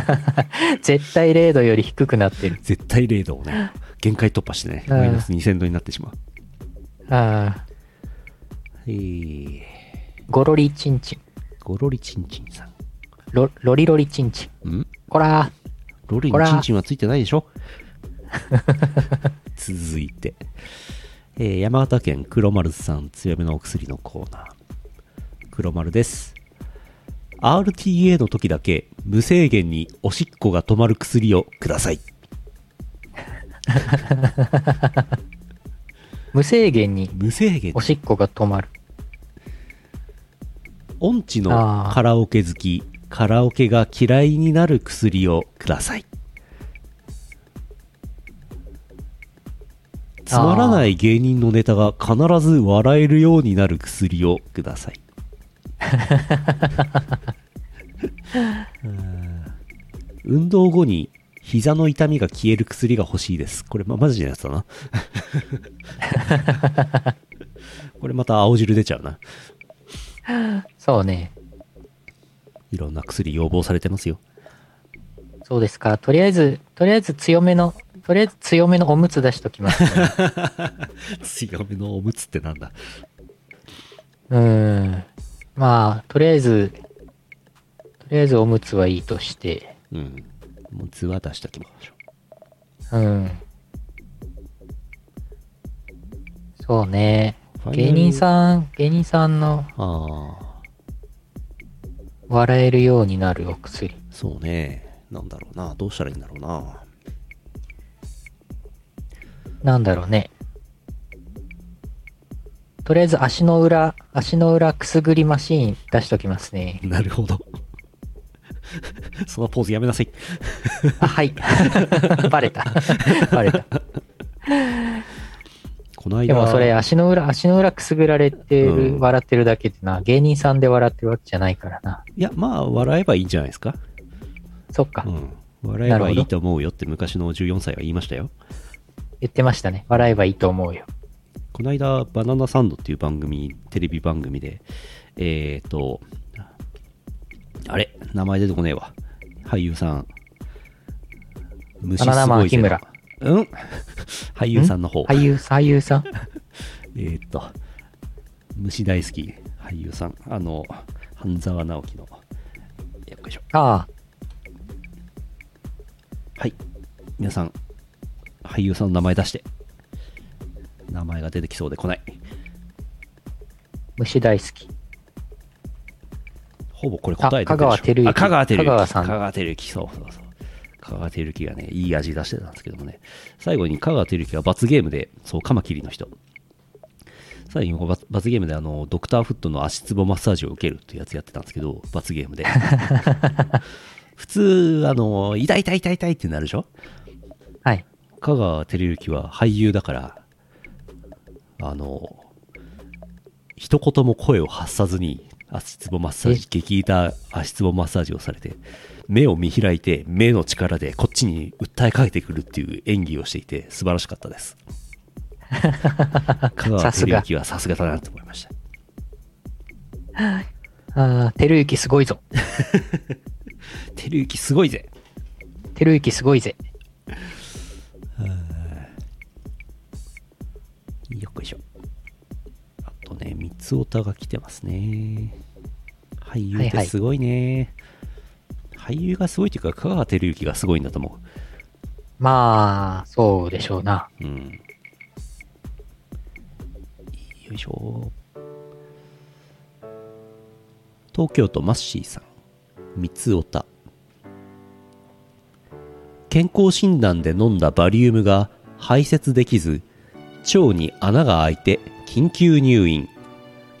絶対0度より低くなってる。絶対0度をね、限界突破してね、うんマイナス2000度になってしまう。ああ、えー、ゴロリチンチン。ゴロリチンチンさロ、ロリロリチンチン。ん。ん？こらロリにチンチンはついてないでしょ？続いて、えー山形県黒丸さん強めのお薬のコーナー。黒丸です。RTA の時だけ無制限におしっこが止まる薬をください。無制限に無制限おしっこが止まる。音痴のカラオケ好き、カラオケが嫌いになる薬をください。つまらない芸人のネタが必ず笑えるようになる薬をください。うん運動後に膝の痛みが消える薬が欲しいです。これ、ま、マジなやつだな。これまた青汁出ちゃうな。そうね。いろんな薬要望されてますよ。そうですか。とりあえず、とりあえず強めの、とりあえず強めのおむつ出しときます、ね。強めのおむつってなんだ？うーん。まあ、とりあえず、とりあえずおむつはいいとして、うん。おむつは出しときましょうん。そうね。芸人さん、芸人さんのう。ああ、笑えるようになるお薬。そうね。なんだろうな。どうしたらいいんだろうな。なんだろうね。とりあえず足の裏、足の裏くすぐりマシーン出しときますね。なるほど。そのポーズやめなさい。あ、はい。バレた。バレた。この間、でもそれ足の裏、足の裏くすぐられてる、うん笑ってるだけってな、芸人さんで笑ってるわけじゃないからな。いや、まあ、笑えばいいんじゃないですか。そっか。うん。笑えばいいと思うよって昔の14歳は言いましたよ。言ってましたね。笑えばいいと思うよ。この間、バナナサンドっていう番組、テレビ番組で、えーと、あれ？名前出てこねえわ。俳優さん。虫すバナナマン日村。うん？俳優さんの方。俳優、俳優さん？えーっと、虫大好き俳優さん。あの、半沢直樹の。よっこいしょ。ああ、はい。皆さん、俳優さんの名前出して。名前が出てきそうで来ない。虫大好き。ほぼこれ答え出てるでしょあ香川照之あ、香川照之。香川さん香川照之、そうそうそう。香川照之がね、いい味出してたんですけどもね。最後に香川照之が罰ゲームで、そう、カマキリの人。最後に罰罰ゲームであの、ドクターフットの足つぼマッサージを受けるっていうやつやってたんですけど、罰ゲームで。普通、あの、痛い痛い痛い痛いってなるでしょ？はい。香川照之は俳優だから、あの、一言も声を発さずに、足つぼマッサージ、激痛足つぼマッサージをされて、目を見開いて、目の力でこっちに訴えかけてくるっていう演技をしていて、素晴らしかったです。香川照之はさすがだなと思いました。ああ、てるゆきすごいぞ。照之すごいぜ。てるゆきすごいぜ。よっこいしょ。あとね、三つおたが来てますね。俳優ってすごいね。俳優がすごいというか、香川照之がすごいんだと思まあ、そうでしょうな。う。うん。よいしょ。東京都マッシーさん。三つおた。健康診断で飲んだバリウムが排泄できず、腸に穴が開いて緊急入院。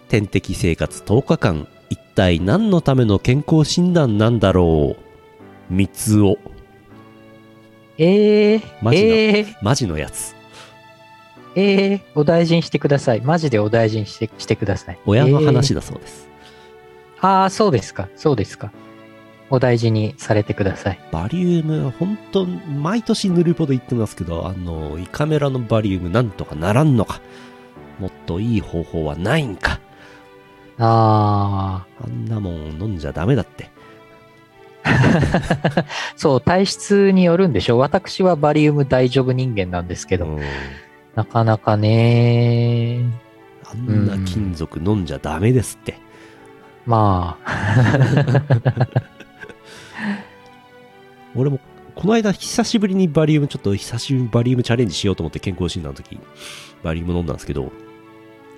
点滴生活10日間。一体何のための健康診断なんだろう。三つお。ええマジのええマジのやつ。ええお大事にしてください。マジでお大事にしてしてください。親のえ話だそうです。えああ、そうですか。そうですか。お大事にされてください。バリウム、本当毎年塗るほど言ってますけど、あの、胃カメラのバリウムなんとかならんのか。もっといい方法はないんか。ああ、あんなもん飲んじゃダメだって。そう、体質によるんでしょう。私はバリウム大丈夫人間なんですけど、うんなかなかね、あんな金属飲んじゃダメですって。まあ、俺も、この間久しぶりにバリウム、ちょっと久しぶりにバリウムチャレンジしようと思って健康診断の時、バリウム飲んだんですけど、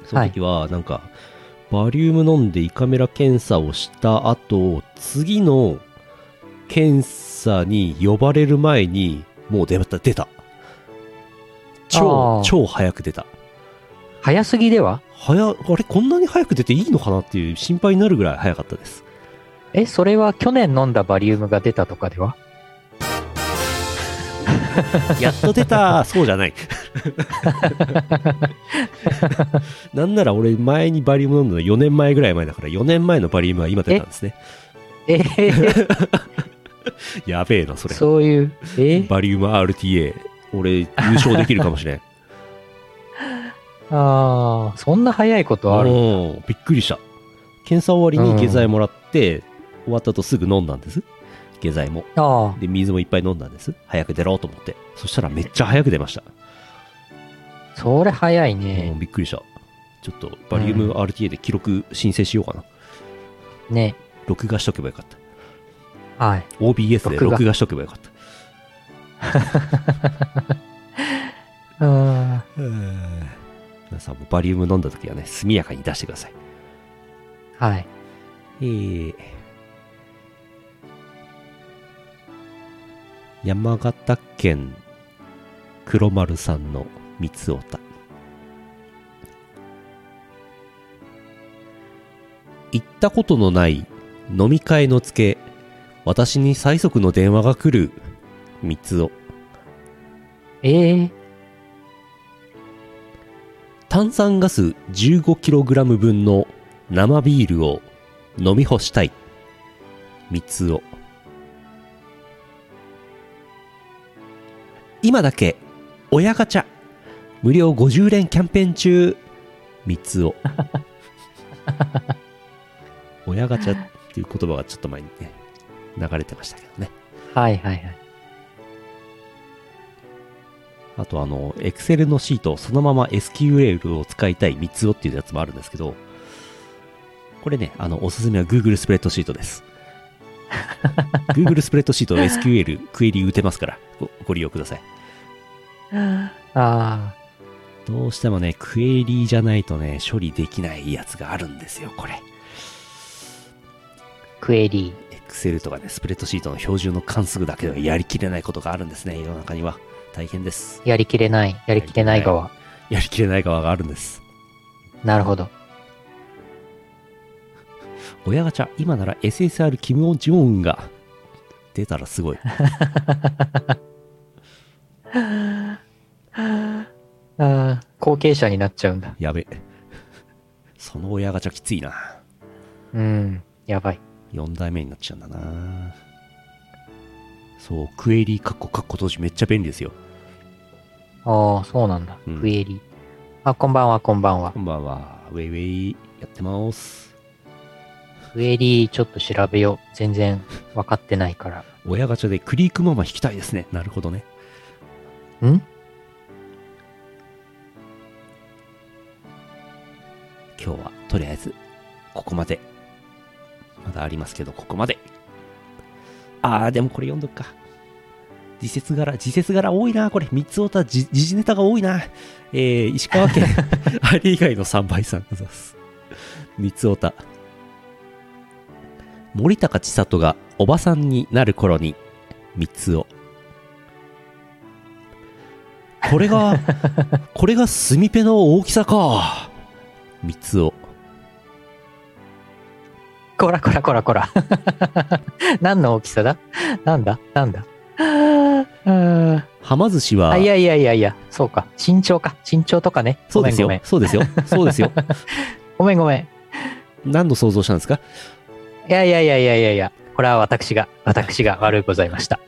その時はなんか、バリウム飲んで胃カメラ検査をした後、次の検査に呼ばれる前に、もう出た、出た。超超早く出た。早すぎでは？早、あれこんなに早く出ていいのかなっていう心配になるぐらい早かったです。え、それは去年飲んだバリウムが出たとかでは？やっと出たそうじゃない。なんなら俺前にバリウム飲んだの4年前ぐらい前だから4年前のバリウムは今出たんですね。えー やべえな、それ。そういう、え？ーバリウム RTA。俺優勝できるかもしれん。ああ、そんな早いことある。うんびっくりした。検査終わりに下剤もらって、終わった後すぐ飲んだんです。下剤も。あで、水もいっぱい飲んだんです。早く出ろうと思って。そしたらめっちゃ早く出ました。あ、それ早いうんね。びっくりした。ちょっとバリウム RTA で記録申請しようかな。ね。録画しとけばよかった。はい。OBS で録画しとけばよかった。うん。皆さんもバリウム飲んだ時はね、速やかに出してください。はい。えー、山形県黒丸さんの三つおた。行ったことのない飲み会のつけ、私に最速の電話が来る三つお。ええ炭酸ガス 15kg 分の生ビールを飲み干したい。三つを。今だけ、親ガチャ、無料50連キャンペーン中。三つを。親ガチャっていう言葉がちょっと前にね、流れてましたけどね。はいはいはい。あとあの、Excel のシートをそのまま SQL を使いたい3つをっていうやつもあるんですけど、これね、あの、おすすめは Google スプレッドシートです。Google スプレッドシート SQL クエリ打てますからご、ご利用ください。ああ、どうしてもね、クエリじゃないとね、処理できないやつがあるんですよ、これ。クエリ Excel とかね、スプレッドシートの標準の関数だけではやりきれないことがあるんですね、世の中には。大変です。ー。やりきれない、やりきれない側。やりきれない側があるんです。なるほど。親ガチャ、今なら SSR キム・オン・ジョーンが出たらすごい。ああ、後継者になっちゃうんだ。やべ。その親ガチャきついな。うん、やばい。4代目になっちゃうんだな。そう、クエリカッコカッコ閉じめっちゃ便利ですよ。ああ、そうなんだ。うんクエリ。あ、こんばんは、こんばんはこ。んばんは。ウェイウェイやってます。ウェリーちょっと調べよう。全然分かってないから。親ガチャでクリークママ弾きたいですね。なるほどね。ん？今日はとりあえずここまでまだありますけどここまであーでもこれ読んどくか自説柄自説柄多いなこれ三つおた時時事ネタが多いなえー、石川県 あれ以外の3倍さんございます三つおた森高千里がおばさんになる頃に三つおこれが これがスミペの大きさか三つを。こらこらこらこら。何の大きさだ？なんだ？なんだ？あはま寿司は、あ、いやいやいやいや、そうか。身長か。身長とかね。そうですよ。そうですよ。そうですよ。ごめんごめん。何の想像したんですか？いやいやいやいやいやいや。これは私が、私が悪うございました。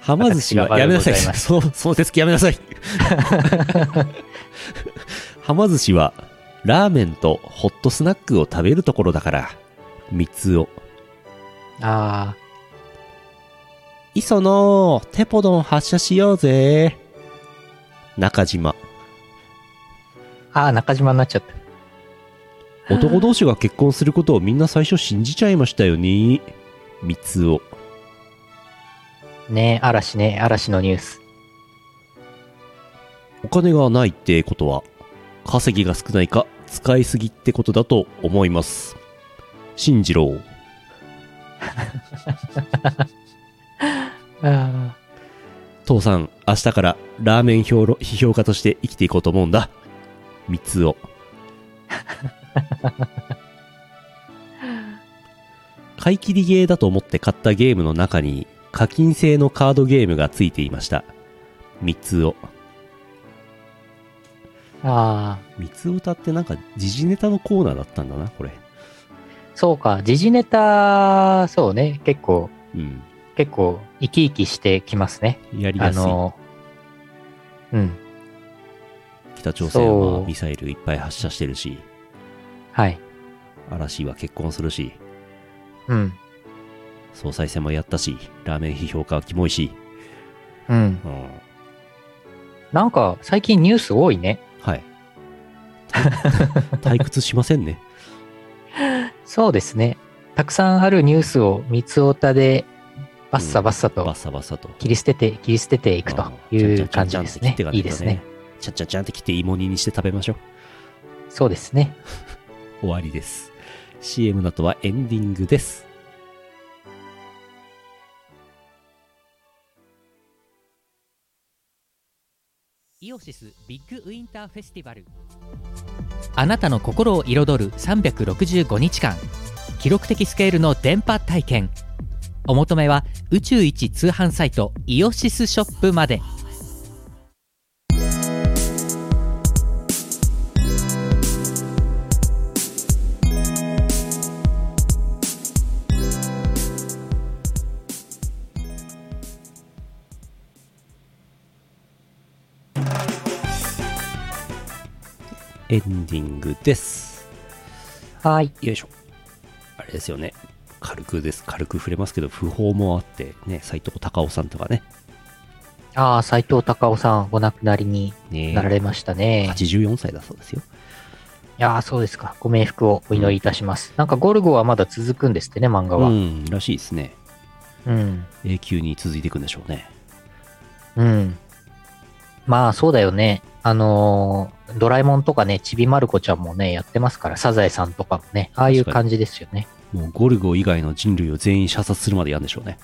はま寿司は、やめなさい。その、その手つきやめなさい。はま寿司は、ラーメンとホットスナックを食べるところだから、三つを。あ磯野、テポドン発射しようぜ。中島。あ、ああ、中島になっちゃった。男同士が結婚することをみんな最初信じちゃいましたよね。三つを。ね嵐ね、嵐のニュース。お金がないってことは、稼ぎが少ないか使いすぎってことだと思います。信じろ。あ父さん、明日からラーメン評論批評家として生きていこうと思うんだ。三つを。買い切りゲーだと思って買ったゲームの中に課金制のカードゲームがついていました。三つを。ああ、三つ歌ってなんか時事ネタのコーナーだったんだな、これ。そうか。時事ネタ、そうね。結構、うん。結構、生き生きしてきますね。あやりやすい。の、うん。北朝鮮はミサイルいっぱい発射してるし、はい。嵐は結婚するし、うん。総裁選もやったし、ラーメン批評家はキモいし、うん。うん。なんか、最近ニュース多いね。はい。退屈しませんね。そうですね。たくさんあるニュースを三つおたでバッサバッサとバッサバッサと。切り捨てて、切り捨てていくという感じですね。いいですね。。ちゃっちゃっちゃんって切って芋煮にして食べましょう。そうですね。終わりです。CM の後はエンディングです。イオシスビッグウィンターフェスティバルあなたの心を彩る365日間記録的スケールの電波体験お求めは宇宙一通販サイトイオシスショップまでエンディングです。はい。よいしょ。あれですよね。軽くです。軽く触れますけど、訃報もあって、ね、斎藤隆夫さんとかね。ああ、斎藤隆夫さん、お亡くなりにねなられましたね。84歳だそうですよ。いやーそうですか。ご冥福をお祈りいたします。なんかゴルゴはまだ続くんですってね、漫画は。ううん。ん、らしいですね。永久に続いていくんでしょうね。うん。まあ、そうだよね。あのードラえもんとかね、ちびまる子ちゃんもね、やってますから、サザエさんとかもね、ああいう感じですよね。もうゴルゴ以外の人類を全員射殺するまでやるんでしょうね。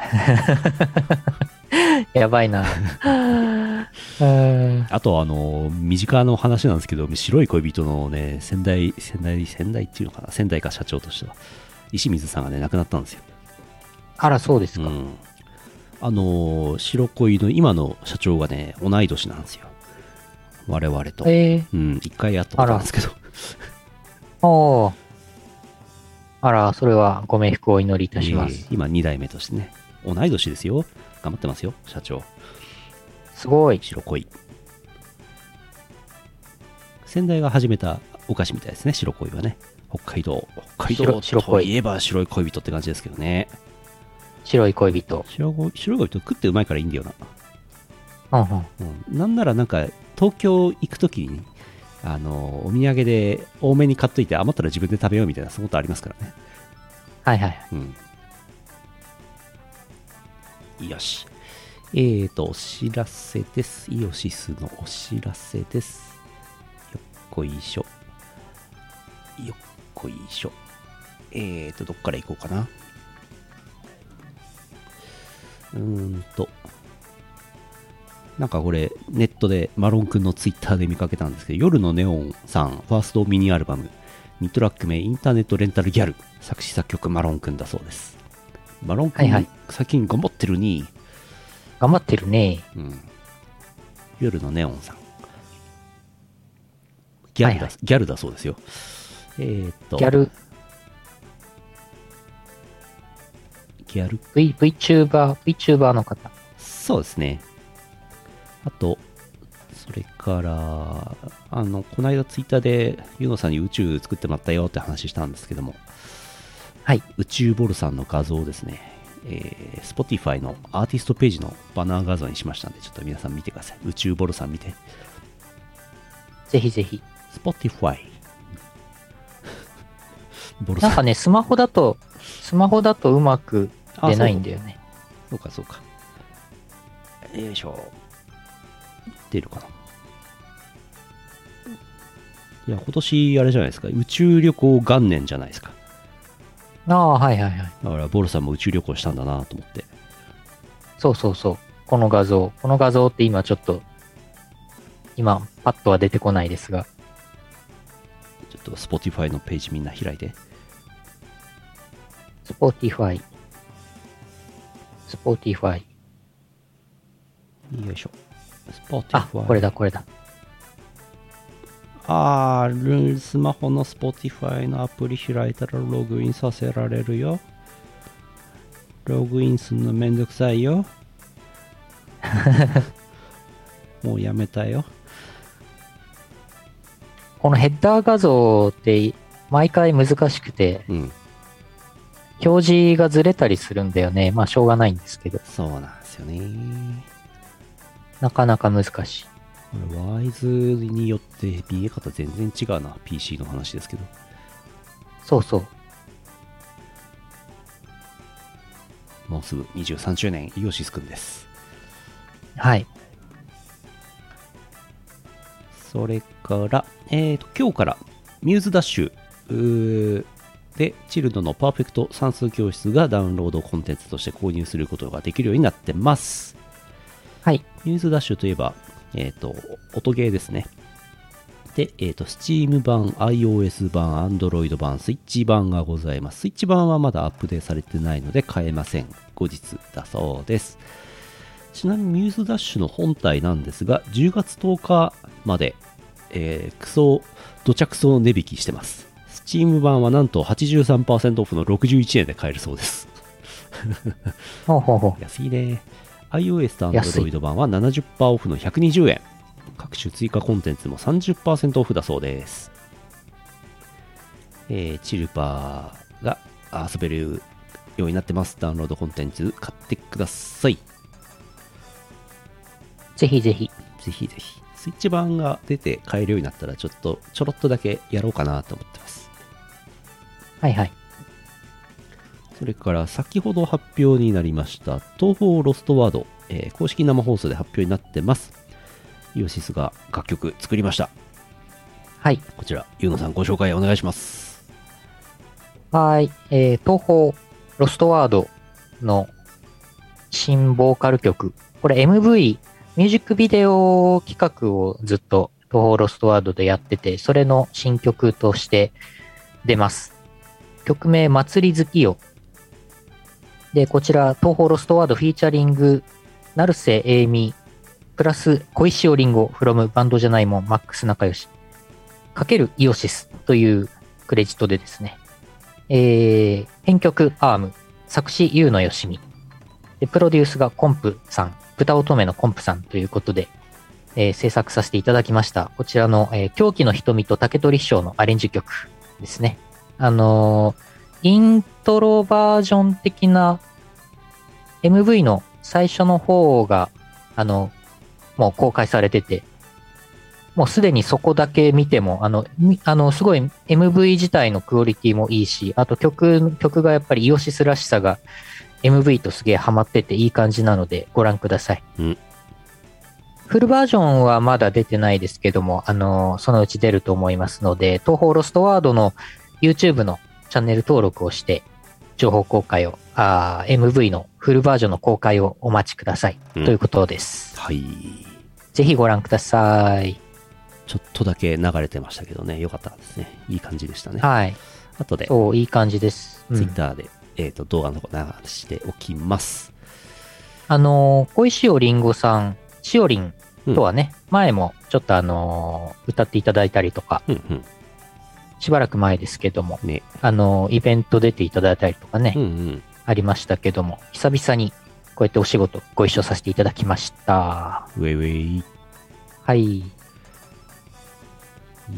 やばいな。あと、あの、身近な話なんですけど、白い恋人のね、仙台、仙台、仙台っていうのかな、仙台か社長としては、石水さんがね、亡くなったんですよ。あら、そうですか。うん。あの、白恋の今の社長がね、同い年なんですよ。我々と。ええうん、一回やったんですけど。おーあら、それはご冥福をお祈りいたします。えー今2代目としてね。同い年ですよ。頑張ってますよ、社長。すごい。白恋。先代が始めたお菓子みたいですね、白恋はね。北海道、北海道白といえば白い恋人って感じですけどね。白い恋人。白恋白い恋人食ってうまいからいいんだよな。うんうん。うん、なんならなんか東京行く時にあのお土産で多めに買っといて余ったら自分で食べようみたいなそのことありますからね。はいはい。うん。よし。えーとお知らせです。イオシスのお知らせです。よっこいしょ。よっこいしょ。えーとどっから行こうかな。うーんとなんかこれ、ネットでマロンくんのツイッターで見かけたんですけど、夜のネオンさん、ファーストミニアルバム、2トラック目、インターネットレンタルギャル、作詞作曲マロンくんだそうです。マロンくん、はいはい最近頑張ってるに、頑張ってるね。うん。夜のネオンさん。ギャルだ、はいはいギャルだそうですよ。えーっと、ギャル、ギャル V、VTuber、VTuber の方。そうですね。あと、それから、あの、この間ツイッターで、ユノさんに宇宙作ってもらったよって話したんですけども、はい。宇宙ボルさんの画像をですね、えー、Spotify のアーティストページのバナー画像にしましたんで、ちょっと皆さん見てください。宇宙ボルさん見て。ぜひぜひ。Spotify。ボルさん。なんかね、スマホだと、スマホだとうまく出ないんだよね。そうか、そうか。よいしょ。出るかな。いや、今年、あれじゃないですか。宇宙旅行元年じゃないですか。ああ、はいはいはい。だから、ボルさんも宇宙旅行したんだなと思って。そうそうそう。この画像。この画像って今ちょっと、今、パッとは出てこないですが。ちょっと、Spotify のページみんな開いて。Spotify。Spotify。よいしょ。Spotify。あ、これだ、これだ。あー、スマホの Spotify のアプリ開いたらログインさせられるよ。ログインするのめんどくさいよ。もうやめたよ。このヘッダー画像って、毎回難しくて、うん。表示がずれたりするんだよね。まあ、しょうがないんですけど、そうなんですよね。なかなか難しい。これ、ワイズによって見え方全然違うな。PC の話ですけど。そうそう。もうすぐ23周年、イオシスくんです。はい。それから、えーと、今日から、ミューズダッシュで、チルドのパーフェクト算数教室がダウンロードコンテンツとして購入することができるようになってます。はい。ミューズダッシュといえば、えっ、と、音ゲーですね。で、えっ、と、Steam 版、iOS 版、Android 版、スイッチ版がございます。スイッチ版はまだアップデートされてないので買えません。後日だそうです。ちなみにミューズダッシュの本体なんですが、10月10日まで、えー、クソ、土着ソ値引きしてます。Steam 版はなんと83%オフの61円で買えるそうです。ほうほうほう。安いね。iOS と Android 版は70%オフの120円。各種追加コンテンツも30%オフだそうです。えーチルパーが遊べるようになってます。ダウンロードコンテンツ買ってください。ぜひぜひ。ぜひぜひ。スイッチ版が出て買えるようになったら、ちょっとちょろっとだけやろうかなと思ってます。はいはい。それから先ほど発表になりました東方ロストワード、えー公式生放送で発表になってます。イオシスが楽曲作りました。はい。こちら、ゆうのさんご紹介お願いします。はい。えー、東方ロストワードの新ボーカル曲。これ MV、ミュージックビデオ企画をずっと東方ロストワードでやってて、それの新曲として出ます。曲名、祭り好きよ。で、こちら、東方ロストワードフィーチャリング、成瀬瑛美、プラス、恋汐りんご、from バンドじゃないもん、マックス仲良し、かける IOSYS というクレジットでですね、えー、編曲 ARM、作詞夕野ヨシミ、で、プロデュースがコンプさん、豚乙女のコンプさんということで、えー制作させていただきました。こちらの、えー狂気の瞳と竹取飛翔のアレンジ曲ですね。あのーイントロバージョン的な MV の最初の方が、あの、もう公開されてて、もうすでにそこだけ見ても、あの、みあの、すごい MV 自体のクオリティもいいし、あと曲、曲がやっぱりイオシスらしさが MV とすげえハマってていい感じなのでご覧ください。うんフルバージョンはまだ出てないですけども、あの、そのうち出ると思いますので、東方ロストワードの YouTube のチャンネル登録をして、情報公開を、あー MV のフルバージョンの公開をお待ちください。うんということです。はい。ぜひご覧ください。ちょっとだけ流れてましたけどね、よかったですね。いい感じでしたね。はい。後で、そう、いい感じです。うんツイッターで、えっ、と、動画のとこ流しておきます。あのー、小石尾りんごさん、しおりんとはね、前もちょっとあのー歌っていただいたりとか、うんうん。しばらく前ですけども、ね。あのーイベント出ていただいたりとかね、うんうん。ありましたけども、久々にこうやってお仕事ご一緒させていただきました。ウェイウェイ。はい。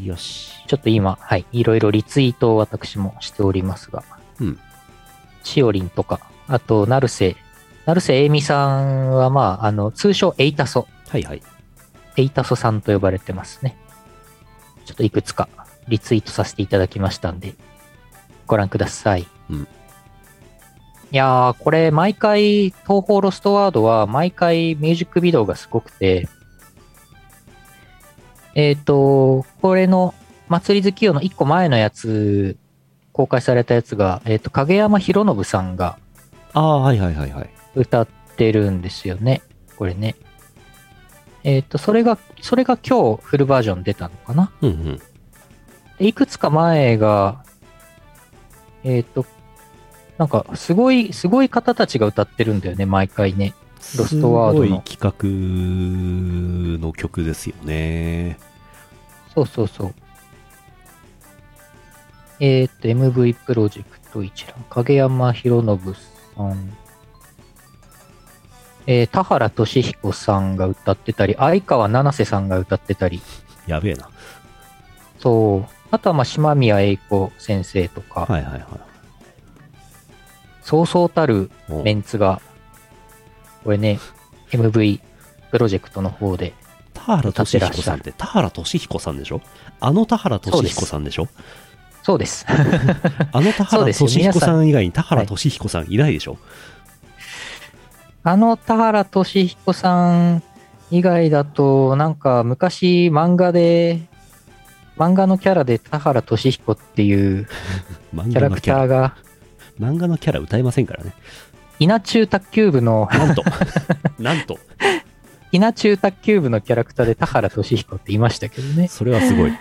よし。ちょっと今、はい、いろいろリツイートを私もしておりますが、うん。しおりんとか、あと、成瀬、成瀬えみさんは、まあ、あの、通称エイタソ、はいはい。エイタソさんと呼ばれてますね。ちょっといくつかリツイートさせていただきましたんで、ご覧ください。うんいやー、これ、毎回、東方ロストワードは、毎回ミュージックビデオがすごくて、えっ、と、これの、祭り月夜の一個前のやつ、公開されたやつが、えっ、と、影山博信さんがああ、はいはいはいはい。歌ってるんですよね。これね。えっ、と、それが、それが今日フルバージョン出たのかな？うんうん。でいくつか前が、えっ、と、なんか、すごい、すごい方たちが歌ってるんだよね、毎回ね。ロストワードのすごい企画の曲ですよね。そうそうそう。えっ、と、MV プロジェクト一覧。影山博信さん。えー田原俊彦さんが歌ってたり、相川七瀬さんが歌ってたり、やべえな。そう。あとは、まあ、島宮英子先生とか、はいはいはい。そうそうたるおメンツが、これね、MV プロジェクトの方で、田原俊彦さんって田原俊彦さんでしょ？あの田原俊彦さんでしょ？そうです。あの田原俊彦さん以外に田原俊彦さんいないでしょ、あの田原俊彦さん以外だと、なんか昔漫画で、漫画のキャラで田原俊彦っていう 漫キャラク。ターが、漫画のキャラ歌えませんからね。稲中卓球部の、なんと。なんと。稲中卓球部のキャラクターで田原俊彦って言いましたけどね。それはすごい。う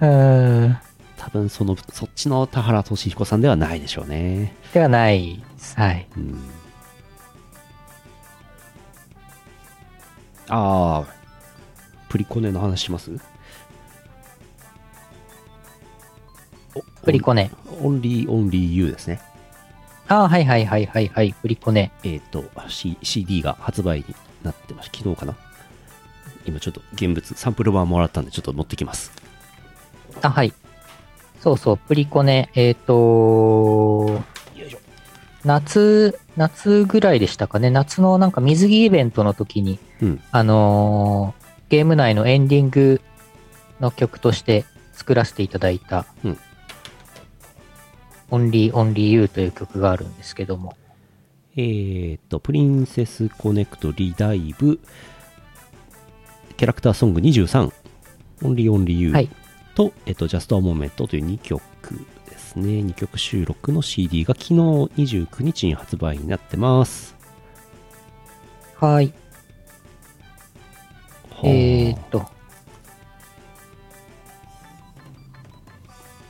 ーん。多分その、そっちの田原俊彦さんではないでしょうね。ではない。はい。うん。ああ、プリコネの話します？プリコネ。オンリーオンリーユーですね。ああ、はいはいはいはいはい。プリコネ。えっ、と、C、CD が発売になってました。昨日かな今ちょっと現物、サンプル版もらったんで、ちょっと持ってきます。あ、はい。そうそう、プリコネ。えっ、とよいしょ。夏、夏ぐらいでしたかね。夏のなんか水着イベントの時に、うん。あのーゲーム内のエンディングの曲として作らせていただいた、うんオンリーオンリーユーという曲があるんですけども、えっ、と、プリンセスコネクトリダイブ、キャラクターソング23、 Only Only You はいと、えっ、と、 Just a Moment という2曲ですね。2曲収録の CD が昨日29日に発売になってます。はい。はあえーっと、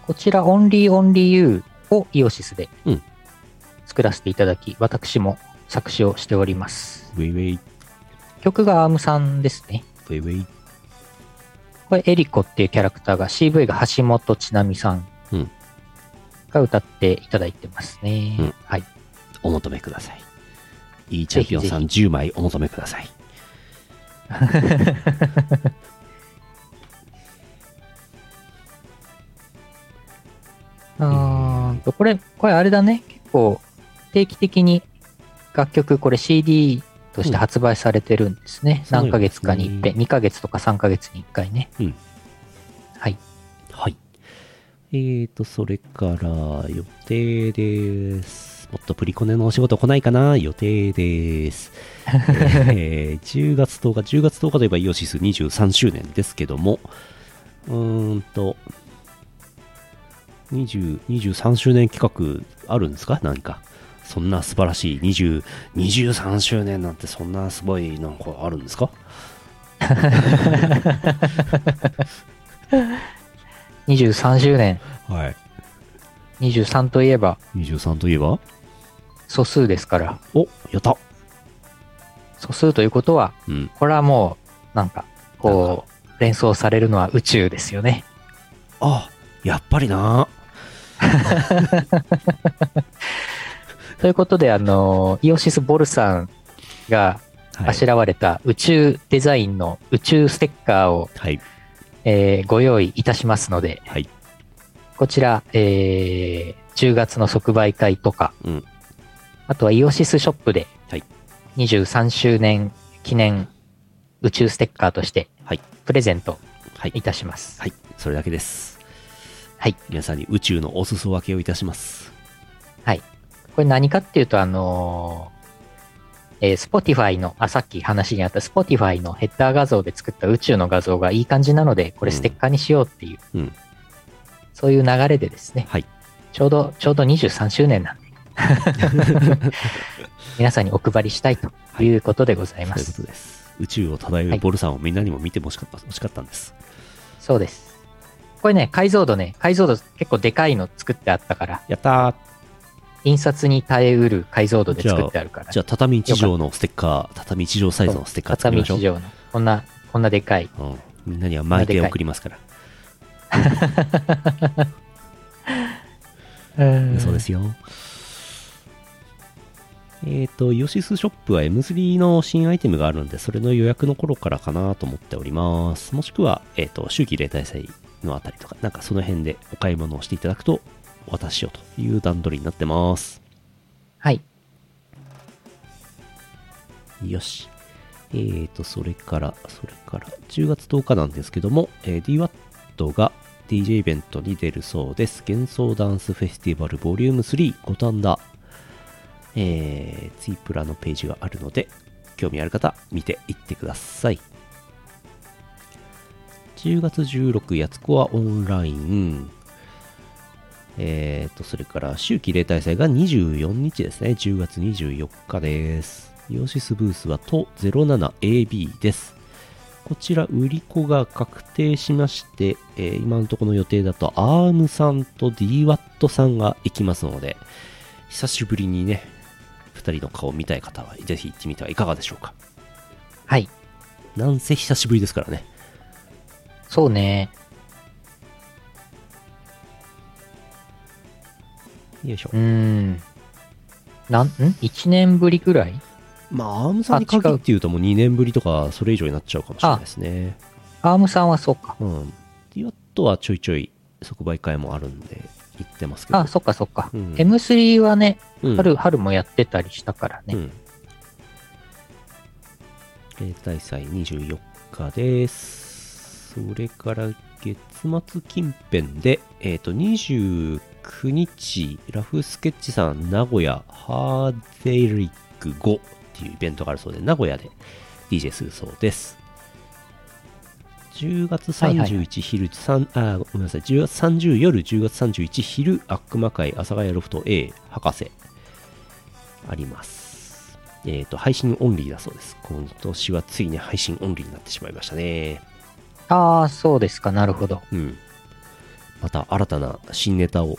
こちら、 Only Only You をイオシスでうん作らせていただき、私も作詞をしております。ウェイウェイ、曲がアームさんですね。ウェイウェイ。これ、エリコっていうキャラクターが CV が橋本千奈美さんうんが歌っていただいてますね。うんはい。お求めください。いいチャンピオンさん10枚お求めください。うーんと、これ、これあれだね。結構、定期的に楽曲、これ CD として発売されてるんですね。うん何ヶ月かに一遍、そうなんです2ヶ月とか3ヶ月に1回ね。うんはい。はい。えーと、それから予定です。もっとプリコネのお仕事来ないかな？予定です。えー10月10日、10月10日といえばイオシス23周年ですけども、うーんと、20 23周年企画あるんですか？何か。そんな素晴らしい20 23周年なんてそんなすごいなんかあるんですか？23周年。はい。23といえば23といえば？素数ですから。お、やった素数ということは、うん。これはもう、なんか、こう、連想されるのは宇宙ですよね。あ、やっぱりな。ということで、あの、イオシス・ボルさんがあはい。しらわれた宇宙デザインの宇宙ステッカーを、はい。えーご用意いたしますので、はい。こちら、えー10月の即売会とか、うんあとはイオシスショップではい、23周年記念宇宙ステッカーとしてはい。プレゼントはいい。たします。はい。それだけです。はい。皆さんに宇宙のお裾分けをいたします。はい。これ何かっていうと、あのーえー、Spotify の、あ、さっき話にあった Spotify のヘッダー画像で作った宇宙の画像がいい感じなので、これステッカーにしようっていう、うん。そういう流れでですね、はい。ちょうど、ちょうど23周年なんで、皆さんにお配りしたいということでございまそういうこす。とです。宇宙を漂はいうボルさんをみんなにも見てほしかった欲しかったんです。そうです。これね、解像度ね、解像度結構でかいの作ってあったから、やったー印刷に耐えうる解像度で作ってあるから、じゃあ、畳1畳のステッカー、畳1畳サイズのステッカー作りましょう。畳一畳の、こんな、こんなでかい。うん。みんなには巻いて送りますから。そうですよ。えっ、と、イオシスショップは M3 の新アイテムがあるんで、それの予約の頃からかなと思っております。もしくは、えっ、と、秋季例大祭のあたりとか、なんかその辺でお買い物をしていただくと、お渡ししようという段取りになってます。はい。よし。えーと、それから、それから、10月10日なんですけども、えー DWAT が DJ イベントに出るそうです。幻想ダンスフェスティバルボリューム3五反田。えー、ツイプラのページがあるので、興味ある方、見ていってください。10月16、やつこはオンライン。えーと、それから、秋季例大祭が24日ですね。10月24日です。イオシスブースはと 07AB です。こちら、売り子が確定しまして、えー今のところの予定だと、ARM さんと DWAT さんが行きますので、久しぶりにね、2人の顔を見たい方は、ぜひ行ってみてはいかがでしょうか。はい。なんせ久しぶりですからね。そうね。よいしょうー。ん。なん、ん ?1 年ぶりぐらい？まあ、アームさんに限って言うともう2年ぶりとか、それ以上になっちゃうかもしれないですね。アームさんはそうか。うん。DWAT はちょいちょい即売会もあるんで、行ってますけど。あ、そっかそっか。うん M3 はね、うん春、春もやってたりしたからね。うん。例大祭24日です。それから月末近辺で、えっ、と、29日、ラフスケッチさん名古屋ハーゼリック5っていうイベントがあるそうで、名古屋で DJ するそうです。10月はいはい31昼、三あ、ごめんなさい、10月30夜、10月31昼、悪魔会、阿佐ヶ谷ロフト A 博士、あります。えっ、と、配信オンリーだそうです。今年はついに配信オンリーになってしまいましたね。ああ、そうですか。なるほど。うん。また新たな新ネタを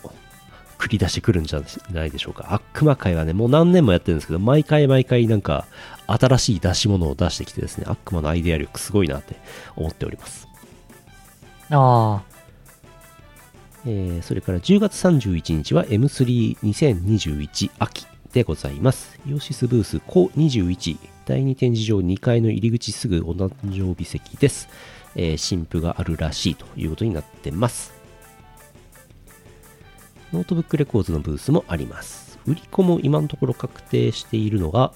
繰り出してくるんじゃないでしょうか。悪魔界はね、もう何年もやってるんですけど、毎回毎回なんか新しい出し物を出してきてですね、悪魔のアイデア力すごいなって思っております。あえーそれから10月31日は M32021 秋でございます。イオシスブースコ21第2展示場2階の入り口すぐお誕生日席です。えー新譜があるらしいということになってます。ノートブックレコーズのブースもあります。売り子も今のところ確定しているのが、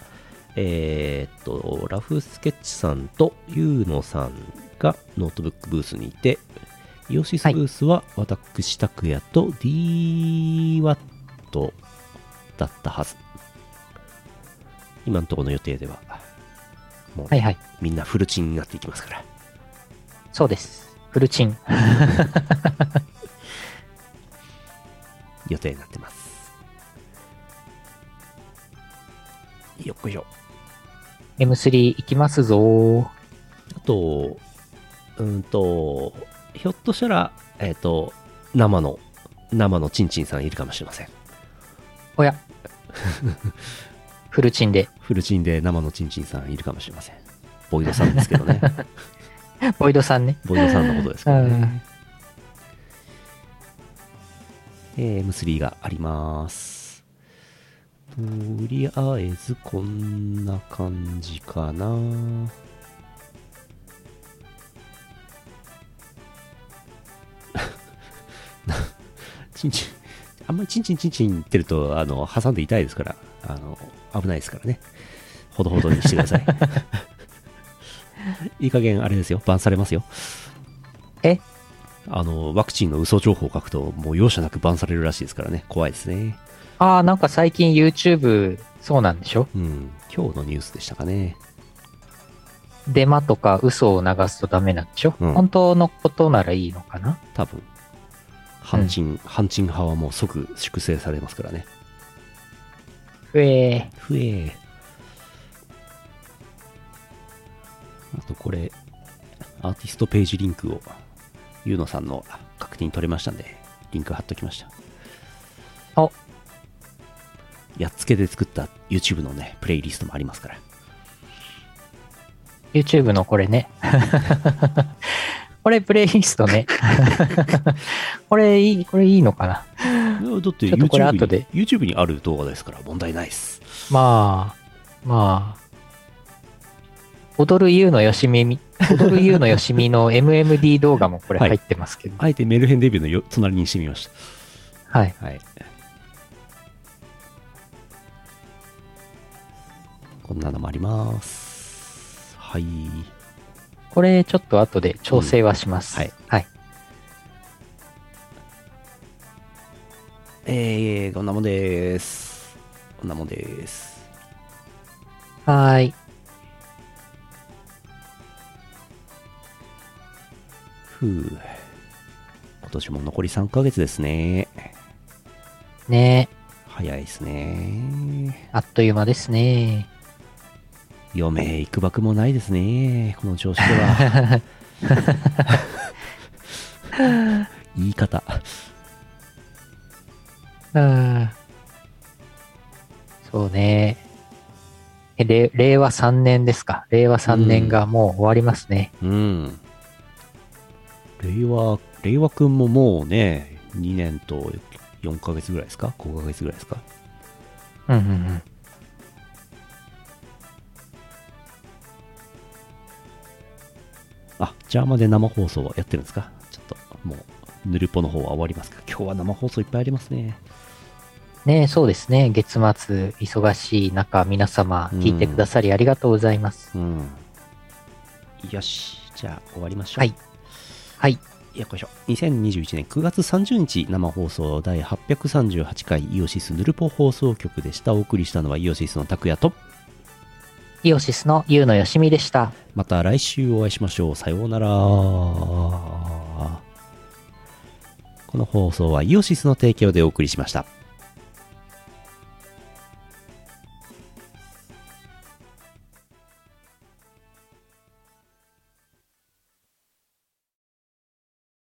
えーっと、ラフスケッチさんとユーノさんがノートブックブースにいて、イオシスブースは私、拓也と DWAT だったはず。今のところの予定では、もうはいはい。みんなフルチンになっていきますから。そうです。フルチン。予定になってます。よっこいしょ。M3 行きますぞー。あと、うんと、ひょっとしたら、えっ、と、生の、生のチンチンさんいるかもしれません。おや。フルチンで。フルチンで生のチンチンさんいるかもしれません。ボイドさんですけどね。ボイドさんね。ボイドさんのことですけどうんね。えー M3 があります。とりあえずこんな感じかな。チンチン、あんまりチンチンチンチン言ってると、あの、挟んで痛いですから、あの、危ないですからね。ほどほどにしてください。いい加減あれですよ、バンされますよ。え？あの、ワクチンの嘘情報を書くと、もう容赦なくバンされるらしいですからね。怖いですね。ああ、なんか最近 YouTube、そうなんでしょ？うん。今日のニュースでしたかね。デマとか嘘を流すとダメなんでしょ、うん本当のことならいいのかな？多分。ハンチン、ハンチン派はもう即粛清されますからね。ふえふえー。あとこれ、アーティストページリンクを、ゆうのさんの確認取れましたんで、リンク貼っときました。おやっつけで作った YouTube のね、プレイリストもありますから。YouTube のこれね。これプレイリストね。これいい、これいいのかなだってちょっとこれ YouTube に後で YouTube にある動画ですから問題ないです。まあ、まあ。踊る優のよしみみ、踊る優のよしみの MMD 動画もこれはい入ってますけど。あえてメルヘンデビューのよ隣にしてみましはい。た。はい。こんなのもあります。はい。これちょっと後で調整はします。うんはい。はい。えー、こんなもんです。こんなもんです。はーい。ふう。今年も残り3ヶ月ですね。ね早いですね。あっという間ですね。余命いくばくもないですね。この調子では。言い方。うん。そうね。えれ令和3年ですか。令和3年がもう終わりますね。うん。令和、令和くんももうね、2年と4ヶ月ぐらいですか ?5 ヶ月ぐらいですか？うんうんうん。あ、ジャーマで生放送はやってるんですか？ちょっと、もう、ぬるぽの方は終わりますか？今日は生放送いっぱいありますね。ねえそうですね。月末、忙しい中、皆様、聞いてくださりありがとうございます。うん。よし、じゃあ終わりましょう。はい。はい。よいしょ。2021年9月30日生放送第838回イオシスヌルポ放送局でした。お送りしたのはイオシスの拓也と、イオシスのゆうのよしみでした。また来週お会いしましょう。さようなら。この放送はイオシスの提供でお送りしました。